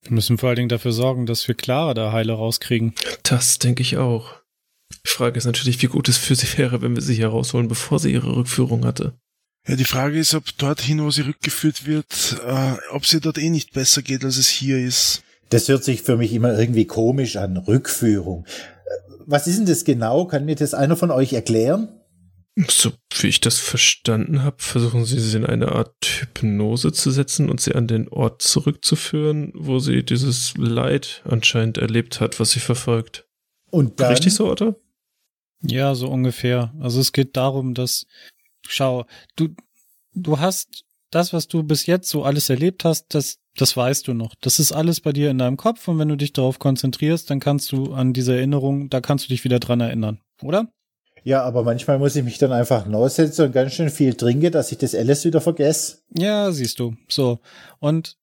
Wir müssen vor allen Dingen dafür sorgen, dass wir Clara da heile rauskriegen. Das denke ich auch. Die Frage ist natürlich, wie gut es für sie wäre, wenn wir sie hier rausholen, bevor sie ihre Rückführung hatte. Ja, die Frage ist, ob dorthin, wo sie rückgeführt wird, äh, ob sie dort eh nicht besser geht, als es hier ist. Das hört sich für mich immer irgendwie komisch an. Rückführung. Äh, Was ist denn das genau? Kann mir das einer von euch erklären? So wie ich das verstanden habe, versuchen sie sie in eine Art Hypnose zu setzen und sie an den Ort zurückzuführen, wo sie dieses Leid anscheinend erlebt hat, was sie verfolgt. Und dann, Richtig so, Otto? Ja, so ungefähr. Also es geht darum, dass, schau, du, du hast das, was du bis jetzt so alles erlebt hast, das, das weißt du noch. Das ist alles bei dir in deinem Kopf und wenn du dich darauf konzentrierst, dann kannst du an diese Erinnerung, da kannst du dich wieder dran erinnern, oder? Ja, aber manchmal muss ich mich dann einfach hinsetzen und ganz schön viel trinken, dass ich das alles wieder vergesse. Ja, siehst du. So. Und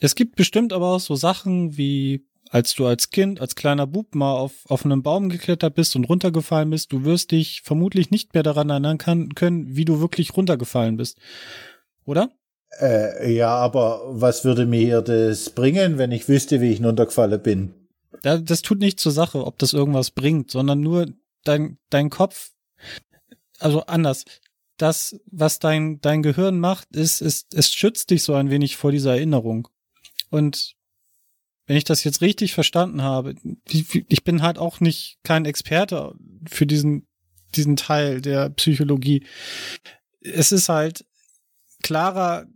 es gibt bestimmt aber auch so Sachen wie, als du als Kind, als kleiner Bub mal auf, auf einen Baum geklettert bist und runtergefallen bist, du wirst dich vermutlich nicht mehr daran erinnern kann, können, wie du wirklich runtergefallen bist. Oder? Äh, ja, aber was würde mir das bringen, wenn ich wüsste, wie ich runtergefallen bin? Da, das tut nicht zur Sache, ob das irgendwas bringt, sondern nur dein, dein Kopf, also anders. Das, was dein, dein Gehirn macht, ist, ist, es schützt dich so ein wenig vor dieser Erinnerung. Und wenn ich das jetzt richtig verstanden habe, ich bin halt auch nicht kein Experte für diesen, diesen Teil der Psychologie. Es ist halt, Clara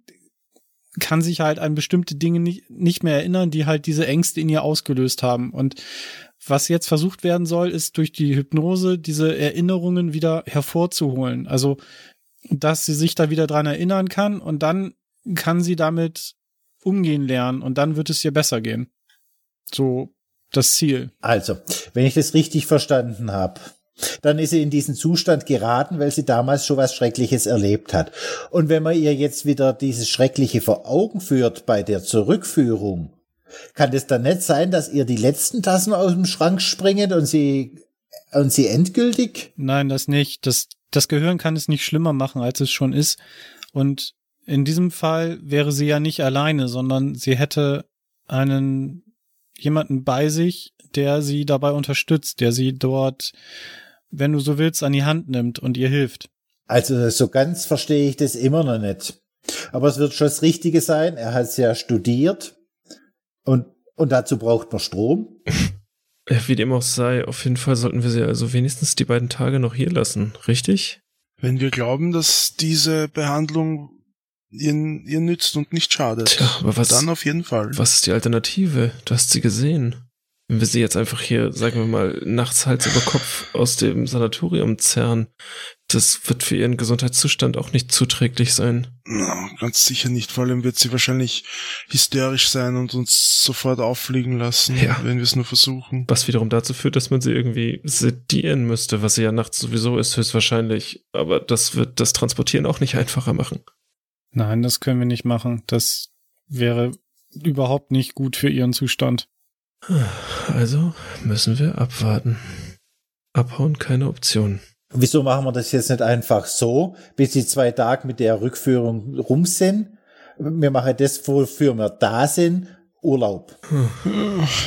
kann sich halt an bestimmte Dinge nicht, nicht mehr erinnern, die halt diese Ängste in ihr ausgelöst haben. Und was jetzt versucht werden soll, ist durch die Hypnose diese Erinnerungen wieder hervorzuholen. Also, dass sie sich da wieder dran erinnern kann und dann kann sie damit umgehen lernen und dann wird es ihr besser gehen. So das Ziel. Also, wenn ich das richtig verstanden habe, dann ist sie in diesen Zustand geraten, weil sie damals schon was Schreckliches erlebt hat. Und wenn man ihr jetzt wieder dieses Schreckliche vor Augen führt bei der Zurückführung, kann es dann nicht sein, dass ihr die letzten Tassen aus dem Schrank springen und sie und sie endgültig? Nein, das nicht. Das, das Gehirn kann es nicht schlimmer machen, als es schon ist. Und in diesem Fall wäre sie ja nicht alleine, sondern sie hätte einen jemanden bei sich, der sie dabei unterstützt, der sie dort wenn du so willst, an die Hand nimmt und ihr hilft. Also so ganz verstehe ich das immer noch nicht. Aber es wird schon das Richtige sein. Er hat es ja studiert und, und dazu braucht man Strom. *laughs* Wie dem auch sei, auf jeden Fall sollten wir sie also wenigstens die beiden Tage noch hier lassen, richtig? Wenn wir glauben, dass diese Behandlung ihr, ihr nützt und nicht schadet. Tja, aber was, dann auf jeden Fall. Was ist die Alternative? Du hast sie gesehen wenn wir sie jetzt einfach hier, sagen wir mal, nachts Hals über Kopf aus dem Sanatorium zerren, das wird für ihren Gesundheitszustand auch nicht zuträglich sein. Na, ganz sicher nicht. Vor allem wird sie wahrscheinlich hysterisch sein und uns sofort auffliegen lassen, ja. wenn wir es nur versuchen. Was wiederum dazu führt, dass man sie irgendwie sedieren müsste, was sie ja nachts sowieso ist, höchstwahrscheinlich. Aber das wird das Transportieren auch nicht einfacher machen. Nein, das können wir nicht machen. Das wäre überhaupt nicht gut für ihren Zustand. Also müssen wir abwarten. Abhauen keine Option. Wieso machen wir das jetzt nicht einfach so, bis die zwei Tage mit der Rückführung rum sind? Wir machen das, wofür wir da sind, Urlaub.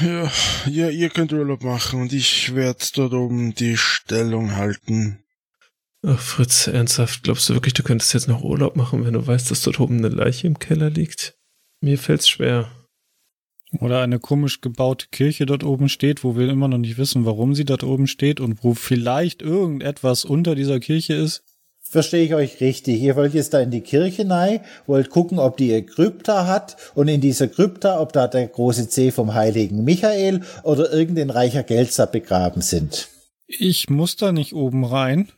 Ja, ja, ihr könnt Urlaub machen und ich werde dort oben die Stellung halten. Ach, Fritz, ernsthaft, glaubst du wirklich, du könntest jetzt noch Urlaub machen, wenn du weißt, dass dort oben eine Leiche im Keller liegt? Mir fällt's schwer. Oder eine komisch gebaute Kirche dort oben steht, wo wir immer noch nicht wissen, warum sie dort oben steht und wo vielleicht irgendetwas unter dieser Kirche ist. Verstehe ich euch richtig. Ihr wollt jetzt da in die Kirche rein, wollt gucken, ob die ihr Krypta hat und in dieser Krypta, ob da der große C vom heiligen Michael oder irgendein reicher Geldsack begraben sind. Ich muss da nicht oben rein.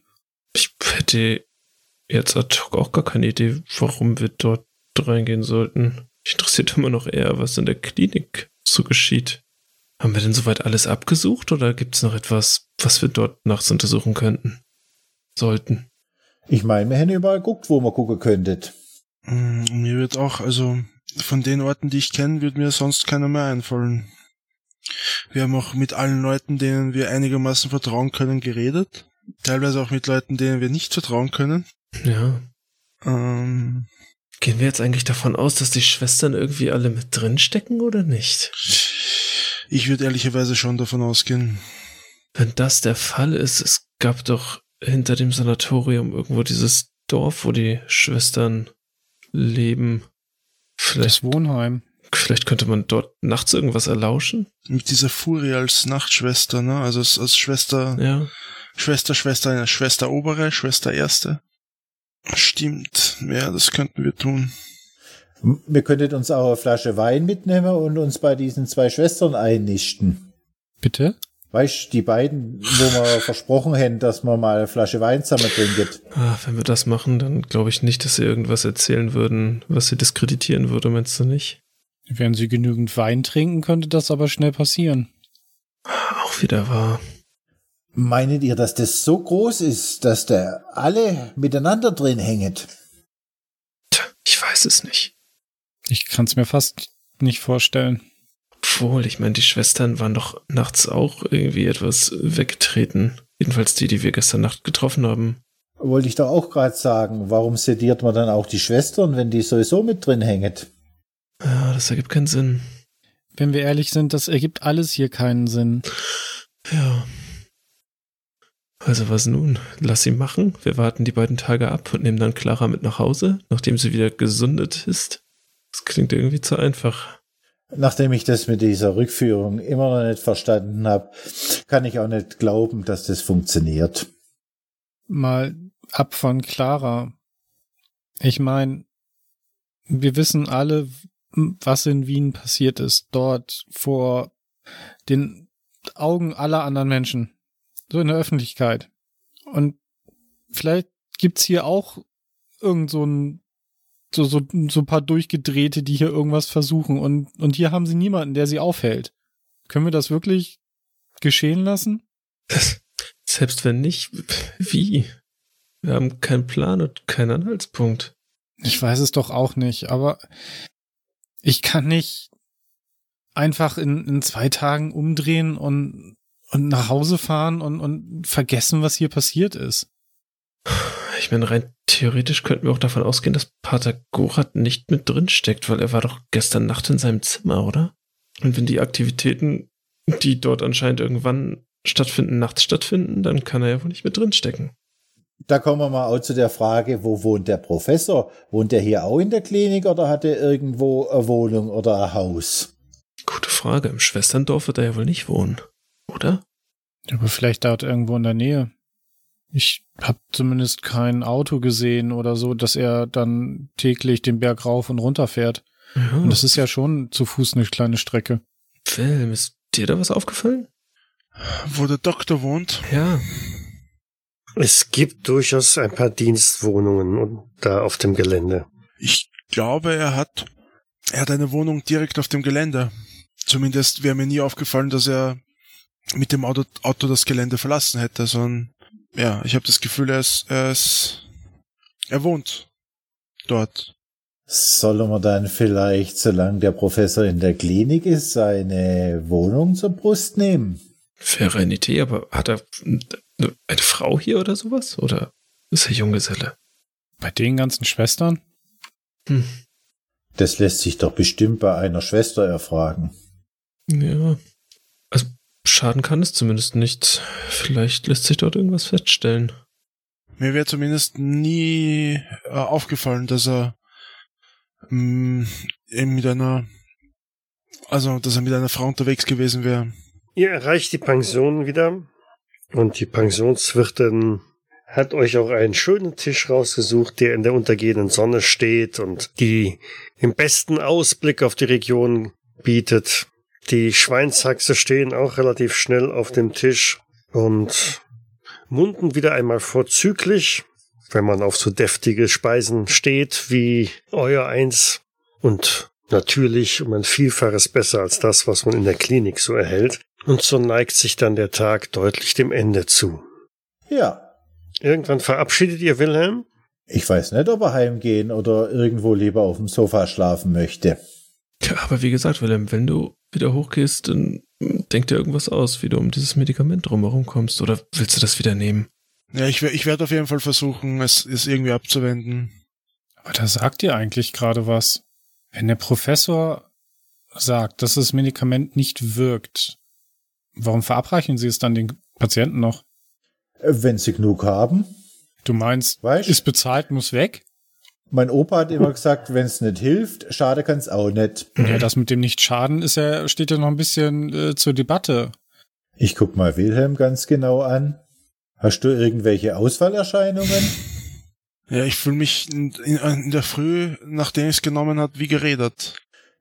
Ich hätte jetzt ad hoc auch gar keine Idee, warum wir dort reingehen sollten. Mich interessiert immer noch eher, was in der Klinik so geschieht. Haben wir denn soweit alles abgesucht oder gibt es noch etwas, was wir dort nachts untersuchen könnten? Sollten. Ich meine, wir hätten überall geguckt, wo man gucken könntet. Mm, mir wird auch, also von den Orten, die ich kenne, wird mir sonst keiner mehr einfallen. Wir haben auch mit allen Leuten, denen wir einigermaßen vertrauen können, geredet. Teilweise auch mit Leuten, denen wir nicht vertrauen können. Ja. Ähm, Gehen wir jetzt eigentlich davon aus, dass die Schwestern irgendwie alle mit drin stecken oder nicht? Ich würde ehrlicherweise schon davon ausgehen. Wenn das der Fall ist, es gab doch hinter dem Sanatorium irgendwo dieses Dorf, wo die Schwestern leben. Vielleicht, das Wohnheim. Vielleicht könnte man dort nachts irgendwas erlauschen. Mit dieser Furie als Nachtschwester, ne? Also als, als Schwester. Ja. Schwester, Schwester, Schwester obere, Schwester erste. Stimmt, ja, das könnten wir tun. Wir könnten uns auch eine Flasche Wein mitnehmen und uns bei diesen zwei Schwestern einnisten. Bitte? Weißt du, die beiden, wo wir *laughs* versprochen hätten, dass wir mal eine Flasche Wein zusammen trinken. Ah, wenn wir das machen, dann glaube ich nicht, dass sie irgendwas erzählen würden, was sie diskreditieren würde, meinst du nicht? Wenn sie genügend Wein trinken, könnte das aber schnell passieren. Auch wieder wahr. Meinet ihr, dass das so groß ist, dass da alle miteinander drin hängen? Ich weiß es nicht. Ich kann es mir fast nicht vorstellen. Obwohl, ich meine, die Schwestern waren doch nachts auch irgendwie etwas weggetreten. Jedenfalls die, die wir gestern Nacht getroffen haben. Wollte ich doch auch gerade sagen. Warum sediert man dann auch die Schwestern, wenn die sowieso mit drin hängen? Ja, das ergibt keinen Sinn. Wenn wir ehrlich sind, das ergibt alles hier keinen Sinn. Ja. Also was nun? Lass sie machen. Wir warten die beiden Tage ab und nehmen dann Clara mit nach Hause, nachdem sie wieder gesundet ist. Das klingt irgendwie zu einfach. Nachdem ich das mit dieser Rückführung immer noch nicht verstanden habe, kann ich auch nicht glauben, dass das funktioniert. Mal ab von Clara. Ich meine, wir wissen alle, was in Wien passiert ist. Dort vor den Augen aller anderen Menschen. So in der Öffentlichkeit. Und vielleicht gibt's hier auch irgend so ein so, so, so ein paar Durchgedrehte, die hier irgendwas versuchen und, und hier haben sie niemanden, der sie aufhält. Können wir das wirklich geschehen lassen? *laughs* Selbst wenn nicht, wie? Wir haben keinen Plan und keinen Anhaltspunkt. Ich weiß es doch auch nicht, aber ich kann nicht einfach in, in zwei Tagen umdrehen und, und nach Hause fahren und, und vergessen, was hier passiert ist. Ich meine, rein theoretisch könnten wir auch davon ausgehen, dass Pater Gorat nicht mit drin steckt, weil er war doch gestern Nacht in seinem Zimmer, oder? Und wenn die Aktivitäten, die dort anscheinend irgendwann stattfinden, nachts stattfinden, dann kann er ja wohl nicht mit drin stecken. Da kommen wir mal auch zu der Frage, wo wohnt der Professor? Wohnt er hier auch in der Klinik oder hat er irgendwo eine Wohnung oder ein Haus? Gute Frage. Im Schwesterndorf wird er ja wohl nicht wohnen, oder? Aber vielleicht dort irgendwo in der Nähe. Ich habe zumindest kein Auto gesehen oder so, dass er dann täglich den Berg rauf und runter fährt. Ja. Und das ist ja schon zu Fuß eine kleine Strecke. Wilm, ist dir da was aufgefallen? Wo der Doktor wohnt? Ja. Es gibt durchaus ein paar Dienstwohnungen da auf dem Gelände. Ich glaube, er hat, er hat eine Wohnung direkt auf dem Gelände. Zumindest wäre mir nie aufgefallen, dass er mit dem Auto, Auto das Gelände verlassen hätte, sondern ja, ich habe das Gefühl, er ist, er ist, er wohnt dort. Sollen wir dann vielleicht, solange der Professor in der Klinik ist, seine Wohnung zur Brust nehmen? Eine Idee, aber hat er eine Frau hier oder sowas? Oder ist er Junggeselle? Bei den ganzen Schwestern? Hm. Das lässt sich doch bestimmt bei einer Schwester erfragen. Ja. Schaden kann es zumindest nicht. Vielleicht lässt sich dort irgendwas feststellen. Mir wäre zumindest nie äh, aufgefallen, dass er mh, mm, mit einer, also dass er mit einer Frau unterwegs gewesen wäre. Ihr erreicht die Pension wieder und die Pensionswirtin hat euch auch einen schönen Tisch rausgesucht, der in der untergehenden Sonne steht und die den besten Ausblick auf die Region bietet. Die Schweinshaxe stehen auch relativ schnell auf dem Tisch und munden wieder einmal vorzüglich, wenn man auf so deftige Speisen steht wie euer eins und natürlich um ein Vielfaches besser als das, was man in der Klinik so erhält. Und so neigt sich dann der Tag deutlich dem Ende zu. Ja. Irgendwann verabschiedet ihr Wilhelm? Ich weiß nicht, ob er heimgehen oder irgendwo lieber auf dem Sofa schlafen möchte. Ja, aber wie gesagt, Wilhelm, wenn du wieder hochgehst, dann denk dir irgendwas aus, wie du um dieses Medikament drumherum kommst. Oder willst du das wieder nehmen? Ja, ich, ich werde auf jeden Fall versuchen, es, es irgendwie abzuwenden. Aber da sagt ihr eigentlich gerade was. Wenn der Professor sagt, dass das Medikament nicht wirkt, warum verabreichen Sie es dann den Patienten noch? Wenn sie genug haben. Du meinst, weißt? ist bezahlt, muss weg? Mein Opa hat immer gesagt, wenn es nicht hilft, schade kann es auch nicht. Ja, das mit dem Nicht-Schaden ist ja, steht ja noch ein bisschen äh, zur Debatte. Ich guck mal Wilhelm ganz genau an. Hast du irgendwelche Ausfallerscheinungen? Ja, ich fühle mich in, in, in, der Früh, nachdem ich es genommen hat, wie gerädert.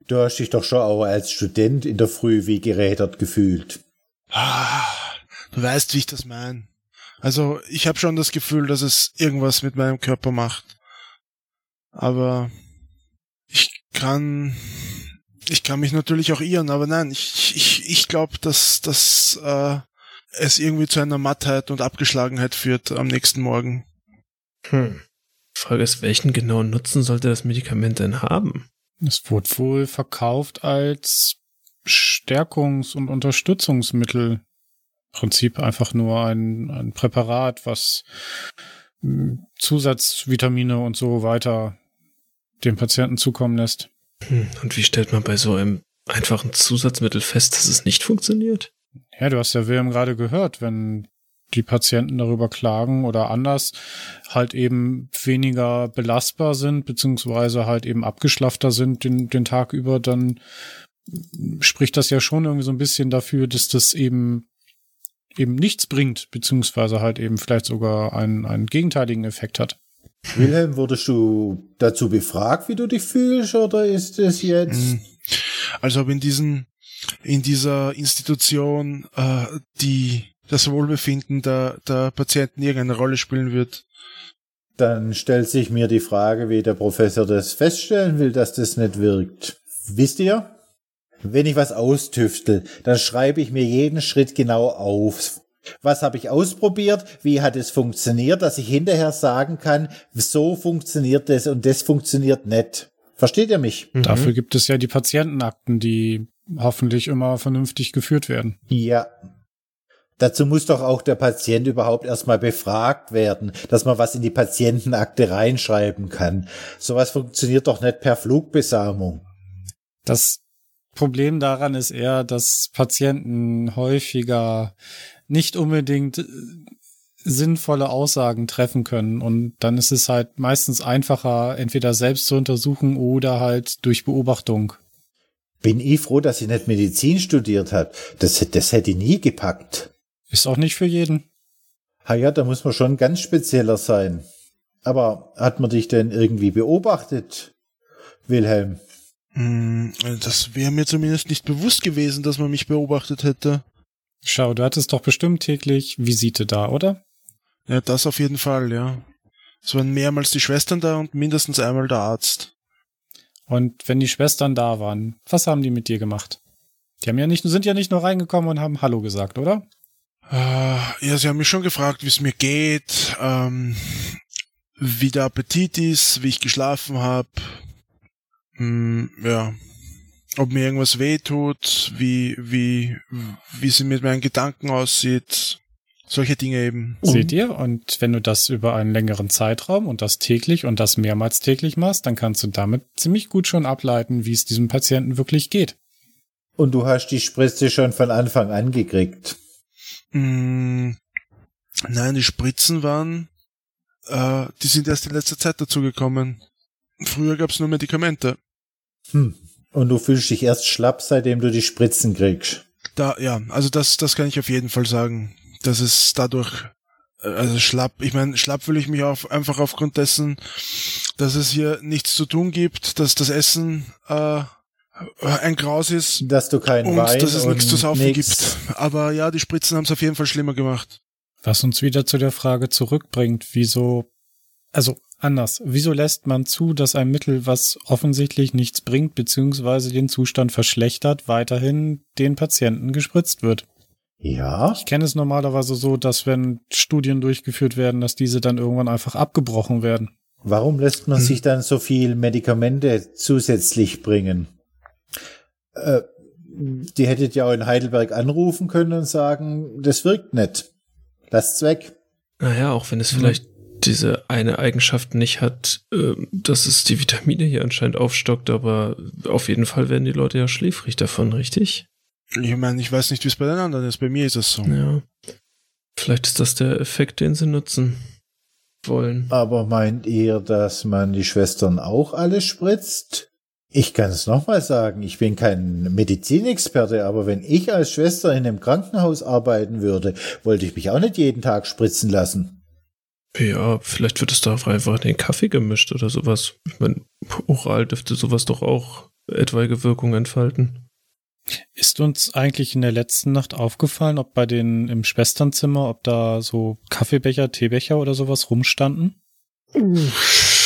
Du hast dich doch schon auch als Student in der Früh wie gerädert gefühlt. Ah, du weißt, wie ich das meine. Also, ich habe schon das Gefühl, dass es irgendwas mit meinem Körper macht. Aber ich kann, ich kann mich natürlich auch irren, aber nein, ich, ich, ich glaube, dass, dass äh, es irgendwie zu einer Mattheit und Abgeschlagenheit führt am nächsten Morgen. Hm. Frage ist, welchen genauen Nutzen sollte das Medikament denn haben? Es wurde wohl verkauft als Stärkungs- und Unterstützungsmittel. Im Prinzip einfach nur ein, ein Präparat, was hm, Zusatzvitamine und so weiter dem Patienten zukommen lässt. Hm, und wie stellt man bei so einem einfachen Zusatzmittel fest, dass es nicht funktioniert? Ja, du hast ja Wilhelm gerade gehört, wenn die Patienten darüber klagen oder anders halt eben weniger belastbar sind, beziehungsweise halt eben abgeschlafter sind den, den Tag über, dann spricht das ja schon irgendwie so ein bisschen dafür, dass das eben eben nichts bringt, beziehungsweise halt eben vielleicht sogar einen, einen gegenteiligen Effekt hat. Wilhelm, wurdest du dazu befragt, wie du dich fühlst, oder ist es jetzt? Hm. Also ob in diesen, in dieser Institution äh, die das Wohlbefinden der, der Patienten irgendeine Rolle spielen wird. Dann stellt sich mir die Frage, wie der Professor das feststellen will, dass das nicht wirkt. Wisst ihr? Wenn ich was austüftel, dann schreibe ich mir jeden Schritt genau auf. Was habe ich ausprobiert? Wie hat es funktioniert, dass ich hinterher sagen kann, so funktioniert das und das funktioniert nicht. Versteht ihr mich? Mhm. Dafür gibt es ja die Patientenakten, die hoffentlich immer vernünftig geführt werden. Ja. Dazu muss doch auch der Patient überhaupt erstmal befragt werden, dass man was in die Patientenakte reinschreiben kann. Sowas funktioniert doch nicht per Flugbesamung. Das Problem daran ist eher, dass Patienten häufiger nicht unbedingt äh, sinnvolle Aussagen treffen können. Und dann ist es halt meistens einfacher, entweder selbst zu untersuchen oder halt durch Beobachtung. Bin ich froh, dass ich nicht Medizin studiert habe. Das, das hätte ich nie gepackt. Ist auch nicht für jeden. Ha ja, da muss man schon ganz spezieller sein. Aber hat man dich denn irgendwie beobachtet, Wilhelm? Hm, das wäre mir zumindest nicht bewusst gewesen, dass man mich beobachtet hätte. Schau, du hattest doch bestimmt täglich Visite da, oder? Ja, das auf jeden Fall, ja. Es waren mehrmals die Schwestern da und mindestens einmal der Arzt. Und wenn die Schwestern da waren, was haben die mit dir gemacht? Die haben ja nicht, sind ja nicht nur reingekommen und haben Hallo gesagt, oder? Äh, ja, sie haben mich schon gefragt, wie es mir geht, ähm, wie der Appetit ist, wie ich geschlafen habe. Hm, ja, ob mir irgendwas wehtut, wie, wie, wie sie mit meinen Gedanken aussieht. Solche Dinge eben. Seht ihr? Und wenn du das über einen längeren Zeitraum und das täglich und das mehrmals täglich machst, dann kannst du damit ziemlich gut schon ableiten, wie es diesem Patienten wirklich geht. Und du hast die Spritze schon von Anfang an gekriegt. Mm, nein, die Spritzen waren, äh, die sind erst in letzter Zeit dazugekommen. Früher gab's nur Medikamente. Hm. Und du fühlst dich erst schlapp, seitdem du die Spritzen kriegst. Da, ja, also das, das kann ich auf jeden Fall sagen. Das ist dadurch, äh, also schlapp, ich meine, schlapp fühle ich mich auf, einfach aufgrund dessen, dass es hier nichts zu tun gibt, dass das Essen äh, ein Graus ist. Dass du keinen und Wein dass es nichts zu saufen nix. gibt. Aber ja, die Spritzen haben es auf jeden Fall schlimmer gemacht. Was uns wieder zu der Frage zurückbringt, wieso, also anders, wieso lässt man zu, dass ein Mittel, was offensichtlich nichts bringt, beziehungsweise den Zustand verschlechtert, weiterhin den Patienten gespritzt wird? Ja. Ich kenne es normalerweise so, dass wenn Studien durchgeführt werden, dass diese dann irgendwann einfach abgebrochen werden. Warum lässt man Hm. sich dann so viel Medikamente zusätzlich bringen? Äh, die hättet ja auch in Heidelberg anrufen können und sagen, das wirkt nicht. Lasst's weg. Naja, auch wenn es vielleicht diese eine Eigenschaft nicht hat, äh, dass es die Vitamine hier anscheinend aufstockt, aber auf jeden Fall werden die Leute ja schläfrig davon, richtig? Ich meine, ich weiß nicht, wie es bei den anderen ist. Bei mir ist es so. Ja. Vielleicht ist das der Effekt, den sie nutzen wollen. Aber meint ihr, dass man die Schwestern auch alle spritzt? Ich kann es nochmal sagen, ich bin kein Medizinexperte, aber wenn ich als Schwester in einem Krankenhaus arbeiten würde, wollte ich mich auch nicht jeden Tag spritzen lassen. Ja, vielleicht wird es da auch einfach in den Kaffee gemischt oder sowas. Ich meine, oral dürfte sowas doch auch etwaige Wirkung entfalten. Ist uns eigentlich in der letzten Nacht aufgefallen, ob bei den im Schwesternzimmer, ob da so Kaffeebecher, Teebecher oder sowas rumstanden?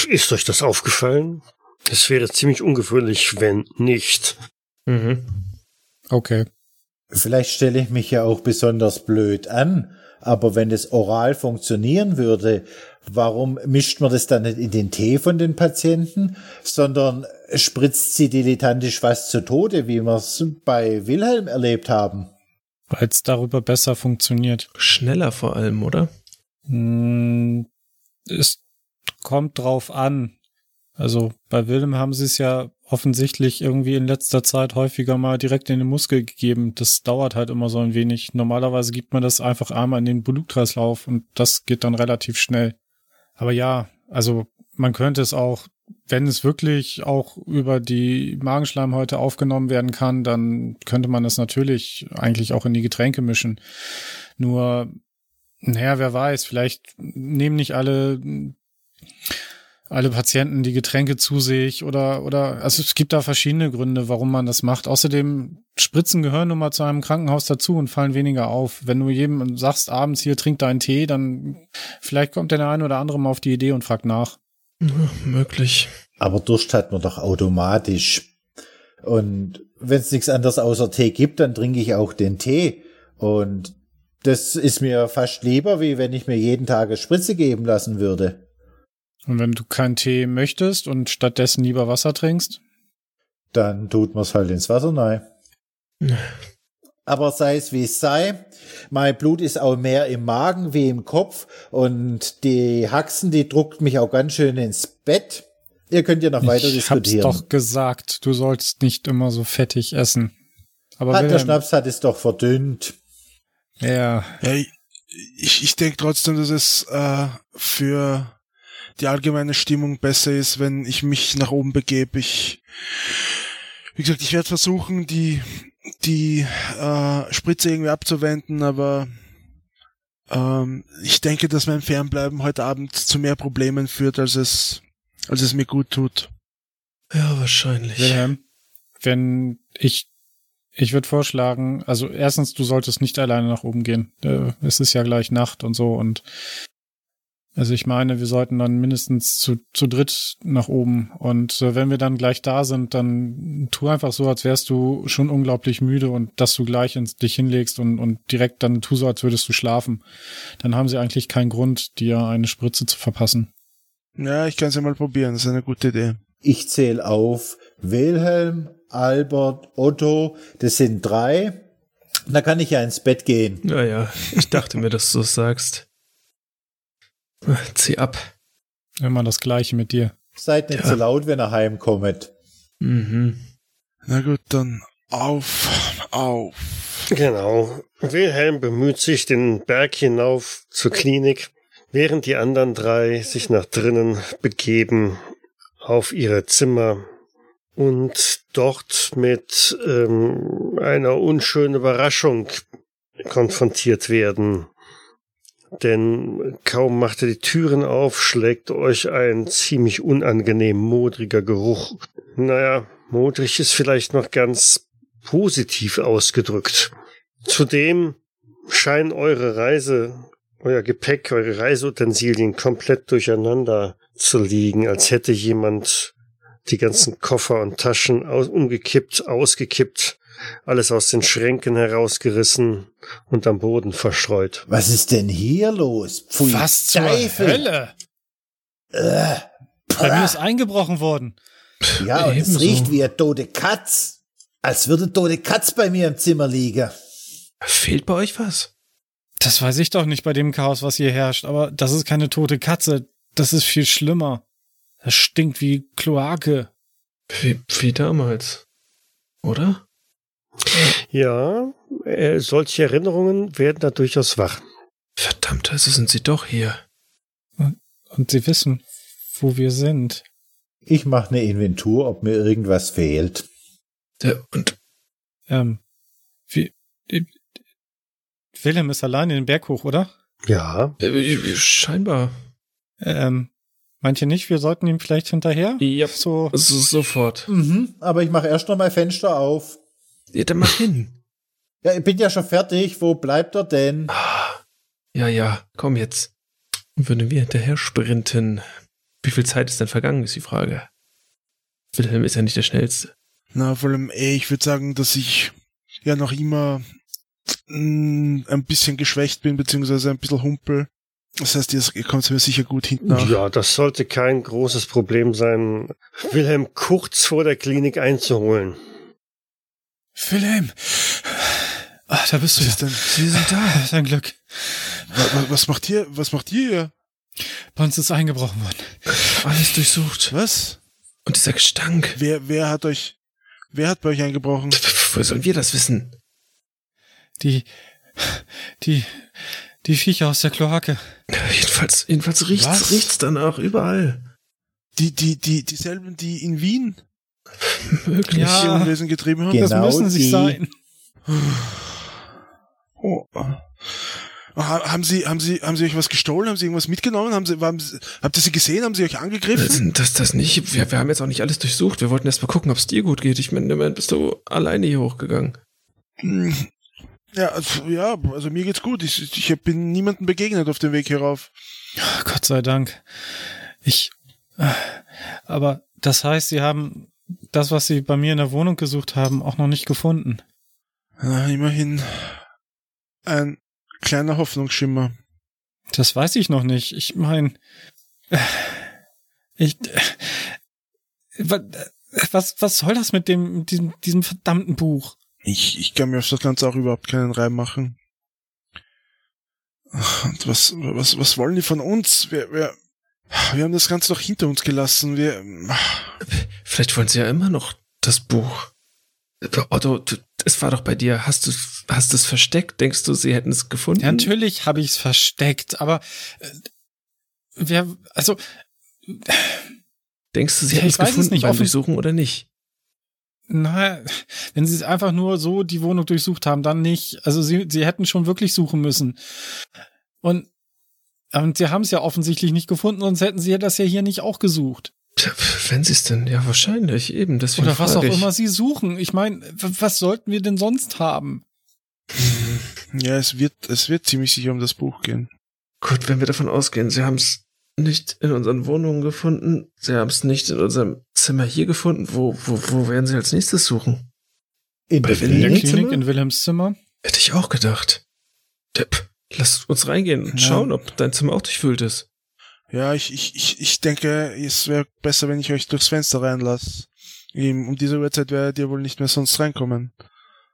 Ist euch das aufgefallen? Es wäre ziemlich ungewöhnlich, wenn nicht. Mhm. Okay. Vielleicht stelle ich mich ja auch besonders blöd an, aber wenn es oral funktionieren würde, warum mischt man das dann nicht in den Tee von den Patienten, sondern spritzt sie dilettantisch fast zu Tode, wie wir es bei Wilhelm erlebt haben? Weil es darüber besser funktioniert. Schneller vor allem, oder? Hm, es kommt drauf an. Also bei Willem haben sie es ja offensichtlich irgendwie in letzter Zeit häufiger mal direkt in den Muskel gegeben. Das dauert halt immer so ein wenig. Normalerweise gibt man das einfach einmal in den Blutkreislauf und das geht dann relativ schnell. Aber ja, also man könnte es auch, wenn es wirklich auch über die Magenschleimhäute aufgenommen werden kann, dann könnte man es natürlich eigentlich auch in die Getränke mischen. Nur, naja, wer weiß, vielleicht nehmen nicht alle alle Patienten die Getränke zu sich oder, oder, also es gibt da verschiedene Gründe, warum man das macht. Außerdem, Spritzen gehören nun mal zu einem Krankenhaus dazu und fallen weniger auf. Wenn du jedem sagst, abends hier trink deinen Tee, dann vielleicht kommt der eine oder andere mal auf die Idee und fragt nach. Ja, möglich. Aber Durst hat man doch automatisch. Und wenn es nichts anderes außer Tee gibt, dann trinke ich auch den Tee. Und das ist mir fast lieber, wie wenn ich mir jeden Tag eine Spritze geben lassen würde. Und wenn du keinen Tee möchtest und stattdessen lieber Wasser trinkst? Dann tut man es halt ins Wasser rein. Aber sei es wie es sei, mein Blut ist auch mehr im Magen wie im Kopf und die Haxen, die druckt mich auch ganz schön ins Bett. Ihr könnt ja noch weiter ich diskutieren. hab's doch gesagt, du sollst nicht immer so fettig essen. Aber hat der Schnaps hat es doch verdünnt. Ja, Ja, ich, ich denke trotzdem, dass es äh, für die allgemeine Stimmung besser ist, wenn ich mich nach oben begebe. Ich, wie gesagt, ich werde versuchen, die, die äh, Spritze irgendwie abzuwenden, aber ähm, ich denke, dass mein Fernbleiben heute Abend zu mehr Problemen führt, als es, als es mir gut tut. Ja, wahrscheinlich. Wilhelm, wenn ich, ich würde vorschlagen, also erstens, du solltest nicht alleine nach oben gehen. Äh, Es ist ja gleich Nacht und so und also ich meine, wir sollten dann mindestens zu, zu dritt nach oben. Und äh, wenn wir dann gleich da sind, dann tu einfach so, als wärst du schon unglaublich müde und dass du gleich ins, dich hinlegst und, und direkt dann tu so, als würdest du schlafen. Dann haben sie eigentlich keinen Grund, dir eine Spritze zu verpassen. Ja, ich kann es ja mal probieren, das ist eine gute Idee. Ich zähle auf Wilhelm, Albert, Otto, das sind drei. Da kann ich ja ins Bett gehen. Naja, ich dachte mir, dass du es sagst. Zieh ab. Immer das Gleiche mit dir. Seid nicht Ja. so laut, wenn ihr heimkommt. Mhm. Na gut, dann auf, auf. Genau. Wilhelm bemüht sich den Berg hinauf zur Klinik, während die anderen drei sich nach drinnen begeben auf ihre Zimmer und dort mit ähm, einer unschönen Überraschung konfrontiert werden. Denn kaum macht er die Türen auf, schlägt euch ein ziemlich unangenehm modriger Geruch. Naja, modrig ist vielleicht noch ganz positiv ausgedrückt. Zudem scheinen eure Reise, euer Gepäck, eure Reiseutensilien komplett durcheinander zu liegen, als hätte jemand die ganzen Koffer und Taschen aus, umgekippt, ausgekippt, alles aus den Schränken herausgerissen und am Boden verstreut. Was ist denn hier los? Pfui, Teufel. Äh, Bei mir ist eingebrochen worden. ja, und es Ebenso. riecht wie eine tote Katz. Als würde eine tote Katz bei mir im Zimmer liegen. Fehlt bei euch was? Das weiß ich doch nicht bei dem Chaos, was hier herrscht, aber das ist keine tote Katze. Das ist viel schlimmer. Das stinkt wie Kloake. Wie, wie damals. Oder? Ja, äh, solche Erinnerungen werden da durchaus wach. Verdammt, also sind sie doch hier. Und sie wissen, wo wir sind. Ich mache eine Inventur, ob mir irgendwas fehlt. Der, und Ähm, wie, äh, Willem ist allein in den Berg hoch, oder? Ja, äh, scheinbar. Ähm, manche nicht? Wir sollten ihm vielleicht hinterher? Ja, So, so, sofort. Mhm, aber ich mache erst noch mal Fenster auf. Ja, dann mach hin. Ja, ich bin ja schon fertig. Wo bleibt er denn? Ah, Ja, ja, komm jetzt. Würden wir hinterher sprinten. Wie viel Zeit ist denn vergangen, ist die Frage. Wilhelm ist ja nicht der Schnellste. Na, vor allem, ey, ich würde sagen, dass ich ja noch immer mh, ein bisschen geschwächt bin, beziehungsweise ein bisschen humpel. Das heißt, ihr, ihr kommt mir sicher gut hinten nach. ja, das sollte kein großes Problem sein, Wilhelm kurz vor der Klinik einzuholen. Wilhelm! Ah, da bist du Was ja. ist denn? Sie sind da. Dein Glück. Wa- wa- Was macht ihr? Was macht ihr hier? Bei uns ist eingebrochen worden. Alles durchsucht. Was? Und dieser Gestank. Wer, wer hat euch, wer hat bei euch eingebrochen? Woher sollen wir das wissen? Die, die, die Viecher aus der Kloake. Jedenfalls, jedenfalls riecht's, Was? riecht's danach überall. Die, die, die, dieselben, die in Wien Möglich. Ja. Unwesen getrieben haben? Genau das müssen sie die. sein. Oh. Ha haben Sie, haben Sie, haben Sie euch was gestohlen? Haben Sie irgendwas mitgenommen? Haben Sie, haben Sie, habt ihr sie gesehen? Haben Sie euch angegriffen? Das, das nicht. Wir, wir haben jetzt auch nicht alles durchsucht. Wir wollten erst mal gucken, ob es dir gut geht. Ich meine, immerhin bist du alleine hier hochgegangen. Hm. Ja, also, ja, also mir geht's gut. Ich, ich bin niemandem begegnet auf dem Weg hierauf. Gott sei Dank. Ich. Äh, aber das heißt, Sie haben das, was Sie bei mir in der Wohnung gesucht haben, auch noch nicht gefunden. Na, immerhin ein kleiner Hoffnungsschimmer. Das weiß ich noch nicht. Ich meine, ich, was, was soll das mit dem, diesem, diesem verdammten Buch? Ich, ich kann mir auf das Ganze auch überhaupt keinen Reim machen. Und was, was, was wollen die von uns? Wir, wir, wir haben das Ganze doch hinter uns gelassen. Wir. Vielleicht wollen sie ja immer noch das Buch. Otto, du, es war doch bei dir. Hast du hast es versteckt? Denkst du, sie hätten es gefunden? Ja, natürlich habe ich es versteckt, aber äh, wer, also denkst du, sie hätten es gefunden nicht, beim Durchsuchen oder nicht? Na, wenn sie es einfach nur so die Wohnung durchsucht haben, dann nicht. Also sie, sie hätten schon wirklich suchen müssen. Und, und sie haben es ja offensichtlich nicht gefunden, sonst hätten sie ja das ja hier nicht auch gesucht. Wenn sie es denn, ja wahrscheinlich, eben. Deswegen Oder was auch ich. immer sie suchen. Ich meine, was sollten wir denn sonst haben? Ja, es wird, es wird ziemlich sicher um das Buch gehen. Gut, wenn wir davon ausgehen, sie haben es nicht in unseren Wohnungen gefunden, sie haben es nicht in unserem Zimmer hier gefunden, wo, wo, wo werden sie als nächstes suchen? In, Bei der, in der Klinik, in Wilhelms Zimmer? Hätte ich auch gedacht. Depp, lass uns reingehen und ja. schauen, ob dein Zimmer auch durchfüllt ist. Ja, ich, ich, ich, ich denke, es wäre besser, wenn ich euch durchs Fenster reinlasse. Um diese Uhrzeit werdet ihr wohl nicht mehr sonst reinkommen.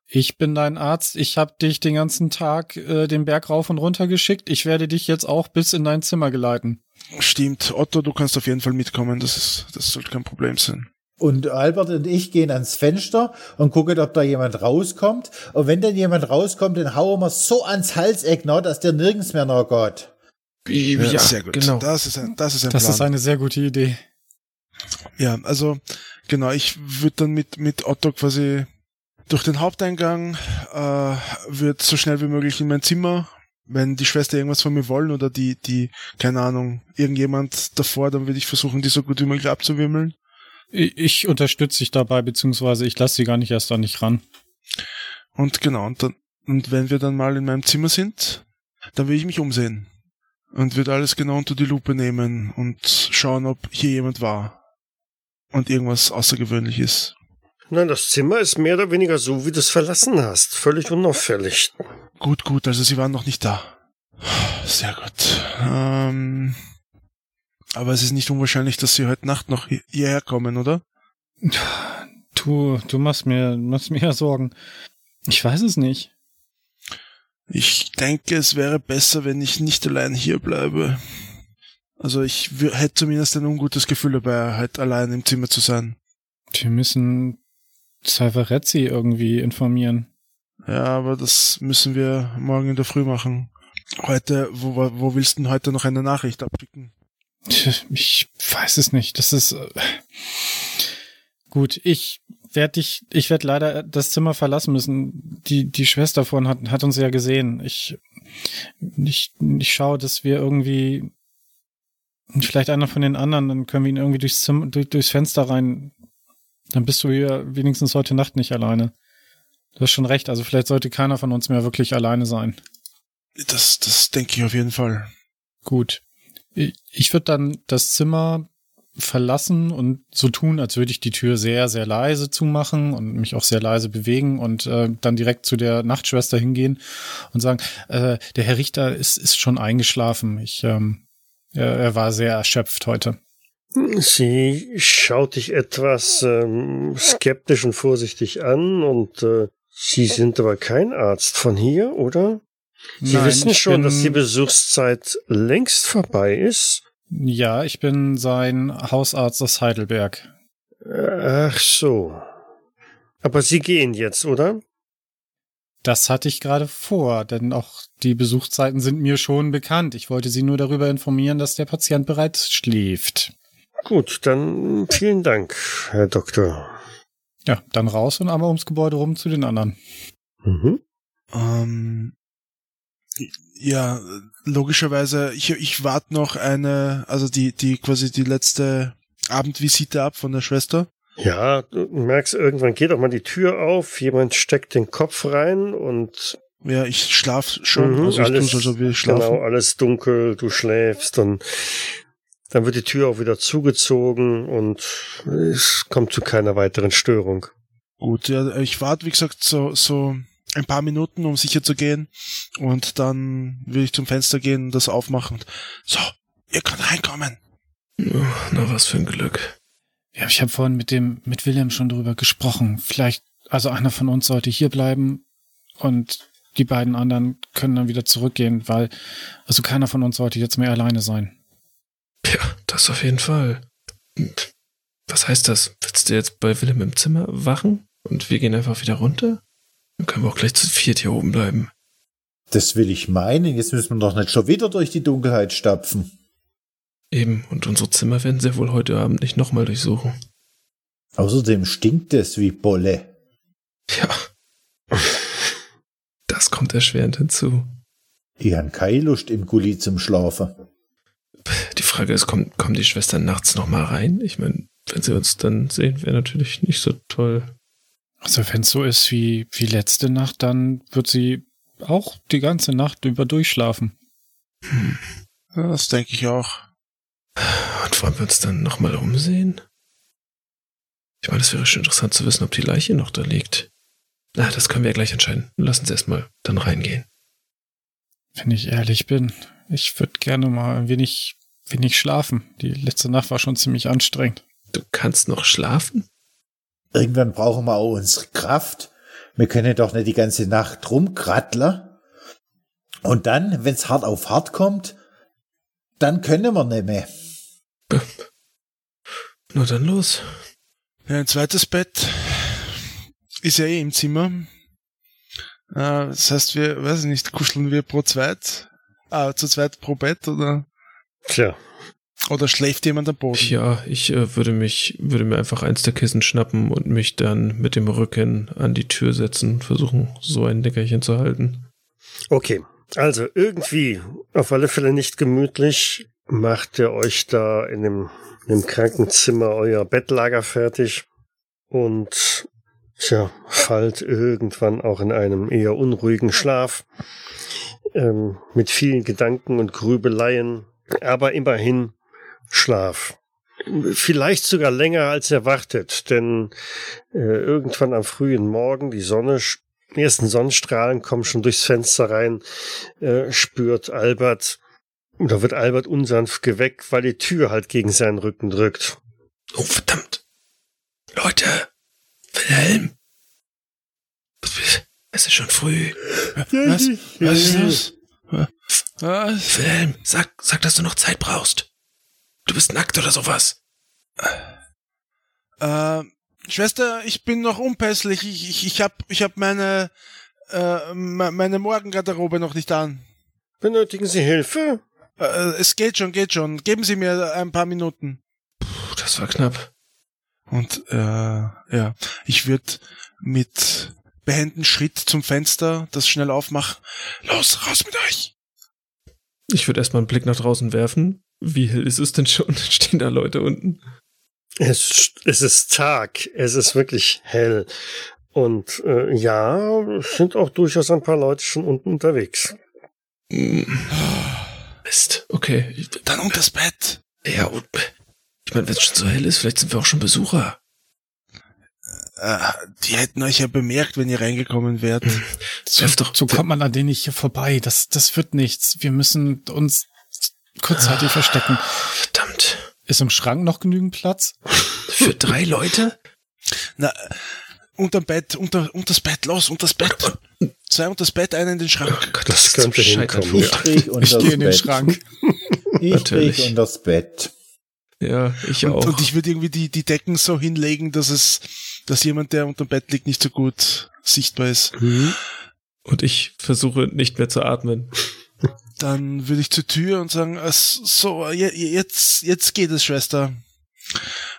Ich bin dein Arzt. Ich habe dich den ganzen Tag äh, den Berg rauf und runter geschickt. Ich werde dich jetzt auch bis in dein Zimmer geleiten. Stimmt. Otto, du kannst auf jeden Fall mitkommen. Das ist, das sollte kein Problem sein. Und Albert und ich gehen ans Fenster und gucken, ob da jemand rauskommt. Und wenn dann jemand rauskommt, dann hauen wir so ans Halseck, noch, dass der nirgends mehr noch geht. Ja, ja, sehr gut. Genau. Das ist ein, das ist ein Das Plan. ist eine sehr gute Idee. Ja, also genau, ich würde dann mit mit Otto quasi durch den Haupteingang, äh, wird so schnell wie möglich in mein Zimmer. Wenn die Schwester irgendwas von mir wollen oder die die keine Ahnung irgendjemand davor, dann würde ich versuchen, die so gut wie möglich abzuwimmeln. Ich, ich unterstütze dich dabei, beziehungsweise ich lasse sie gar nicht erst da nicht ran. Und genau, und dann, und wenn wir dann mal in meinem Zimmer sind, dann will ich mich umsehen und wird alles genau unter die Lupe nehmen und schauen, ob hier jemand war und irgendwas Außergewöhnliches. Nein, das Zimmer ist mehr oder weniger so, wie du es verlassen hast. Völlig unauffällig. Gut, gut, also sie waren noch nicht da. Sehr gut. Ähm, aber es ist nicht unwahrscheinlich, dass sie heute Nacht noch hierher kommen, oder? Du, du machst mir, machst mir Sorgen. Ich weiß es nicht. Ich denke, es wäre besser, wenn ich nicht allein hier bleibe. Also ich hätte zumindest ein ungutes Gefühl dabei, halt allein im Zimmer zu sein. Wir müssen Salvarezzi irgendwie informieren. Ja, aber das müssen wir morgen in der Früh machen. Heute, wo, wo willst du denn heute noch eine Nachricht abschicken? Ich weiß es nicht. Das ist äh, gut. Ich werde dich, ich werde leider das Zimmer verlassen müssen. Die, die Schwester von hat, hat uns ja gesehen. Ich, ich, ich schaue, dass wir irgendwie, vielleicht einer von den anderen, dann können wir ihn irgendwie durchs Zimmer, durch, durchs Fenster rein. Dann bist du hier wenigstens heute Nacht nicht alleine. Du hast schon recht. Also vielleicht sollte keiner von uns mehr wirklich alleine sein. Das, das denke ich auf jeden Fall. Gut. Ich, würde dann das Zimmer verlassen und so tun, als würde ich die Tür sehr, sehr leise zumachen und mich auch sehr leise bewegen und äh, dann direkt zu der Nachtschwester hingehen und sagen, äh, der Herr Richter ist, ist schon eingeschlafen. Ich, ähm, er, er war sehr erschöpft heute. Sie schaut dich etwas ähm, skeptisch und vorsichtig an und äh, Sie sind aber kein Arzt von hier, oder? Sie Nein, wissen schon, dass die Besuchszeit längst vorbei ist. Ja, ich bin sein Hausarzt aus Heidelberg. Ach so. Aber Sie gehen jetzt, oder? Das hatte ich gerade vor, denn auch die Besuchszeiten sind mir schon bekannt. Ich wollte Sie nur darüber informieren, dass der Patient bereits schläft. Gut, dann vielen Dank, Herr Doktor. Ja, dann raus und einmal ums Gebäude rum zu den anderen. Mhm. Ähm, Ja, logischerweise, ich, ich warte noch eine, also die, die quasi die letzte Abendvisite ab von der Schwester. Ja, du merkst, irgendwann geht auch mal die Tür auf, jemand steckt den Kopf rein und Ja, ich schlaf schon, Mhm, also ich alles, tue so, als ob wir schlafen. genau, alles dunkel, du schläfst und dann wird die Tür auch wieder zugezogen und es kommt zu keiner weiteren Störung. Gut, ja, ich warte, wie gesagt, so, so ein paar Minuten, um sicher zu gehen. Und dann will ich zum Fenster gehen und das aufmachen. So, ihr könnt reinkommen. Na, was für ein Glück. Ja, ich habe vorhin mit dem, mit William schon drüber gesprochen. Vielleicht, also einer von uns sollte hier bleiben und die beiden anderen können dann wieder zurückgehen, weil, also keiner von uns sollte jetzt mehr alleine sein. Ja, das auf jeden Fall. Und Was heißt das? Willst du jetzt bei Willem im Zimmer wachen und wir gehen einfach wieder runter? Dann können wir auch gleich zu viert hier oben bleiben. Das will ich meinen. Jetzt müssen wir doch nicht schon wieder durch die Dunkelheit stapfen. Eben, und unsere Zimmer werden sie wohl heute Abend nicht nochmal durchsuchen. Außerdem stinkt es wie Bolle. Ja. Das kommt erschwerend hinzu. Ich han keine Lust im Gully zum Schlafen. Die Frage ist, kommen, kommen die Schwestern nachts nochmal rein? Ich meine, wenn sie uns dann sehen, wäre natürlich nicht so toll. Also wenn es so ist wie, wie letzte Nacht, dann wird sie auch die ganze Nacht über durchschlafen. Ja, das denke ich auch. Und wollen wir uns dann nochmal umsehen? Ich meine, es wäre schon interessant zu wissen, ob die Leiche noch da liegt. Na, das können wir ja gleich entscheiden. Lass uns erstmal dann reingehen. Wenn ich ehrlich bin, ich würde gerne mal ein wenig, wenig schlafen. Die letzte Nacht war schon ziemlich anstrengend. Du kannst noch schlafen? Irgendwann brauchen wir auch unsere Kraft. Wir können doch nicht die ganze Nacht rumkratteln. Und dann, wenn's hart auf hart kommt, dann können wir nicht mehr. *laughs* Nur dann los. Ja, ein zweites Bett ist ja eh im Zimmer. Äh, das heißt, wir, weiß ich nicht, kuscheln wir pro zweit, ah, zu zweit pro Bett oder, Tja, oder schläft jemand am Boden? Ja, ich äh, würde mich, würde mir einfach eins der Kissen schnappen und mich dann mit dem Rücken an die Tür setzen und versuchen, so ein Nickerchen zu halten. okay. Also irgendwie, auf alle Fälle nicht gemütlich, macht ihr euch da in dem, in dem Krankenzimmer euer Bettlager fertig und tja, fallt irgendwann auch in einem eher unruhigen Schlaf ähm, mit vielen Gedanken und Grübeleien, aber immerhin Schlaf. Vielleicht sogar länger als erwartet, denn äh, irgendwann am frühen Morgen, die Sonne, die ersten Sonnenstrahlen kommen schon durchs Fenster rein, äh, spürt Albert, oder wird Albert unsanft geweckt, weil die Tür halt gegen seinen Rücken drückt. Oh, verdammt. Leute, Wilhelm. Es ist schon früh. Was? Was ist los? Was? Wilhelm, sag, sag, dass du noch Zeit brauchst. Du bist nackt oder sowas. Äh, Schwester, ich bin noch unpässlich. Ich, ich, ich hab, ich hab meine, äh, me- meine Morgengarderobe noch nicht an. Benötigen Sie Hilfe? Äh, es geht schon, geht schon. Geben Sie mir ein paar Minuten. Puh, das war knapp. Und äh, ja, ich würde mit behenden Schritt zum Fenster das schnell aufmachen. Los, raus mit euch! Ich würde erstmal einen Blick nach draußen werfen. Wie hell ist es denn schon? *laughs* Stehen da Leute unten? Es, es ist Tag, es ist wirklich hell. Und äh, ja, es sind auch durchaus ein paar Leute schon unten unterwegs. Hm, Mist. Okay. Dann unters Bett. Ja, und ich meine, wenn es schon so hell ist, vielleicht sind wir auch schon Besucher. Äh, die hätten euch ja bemerkt, wenn ihr reingekommen wärt. So, Werf doch- so kommt man an denen nicht hier vorbei. Das, das wird nichts. Wir müssen uns kurzzeitig verstecken. Verdammt. Ist im Schrank noch genügend Platz? Für drei Leute? Na, unterm Bett, unter, unters Bett, los, unters Bett. Zwei unters Bett, einer in den Oh Schrank. Gott, Das ist könnte hinkommen. Ich Ich gehe in den. Schrank. *laughs* Ich Natürlich. krieg unters Bett. Ja, ich Und, auch. und ich würde irgendwie die, die Decken so hinlegen, dass es, dass jemand, der unterm Bett liegt, nicht so gut sichtbar ist. Und ich versuche nicht mehr zu atmen. Dann würde ich zur Tür und sagen, äh, so, je- jetzt, jetzt geht es, Schwester.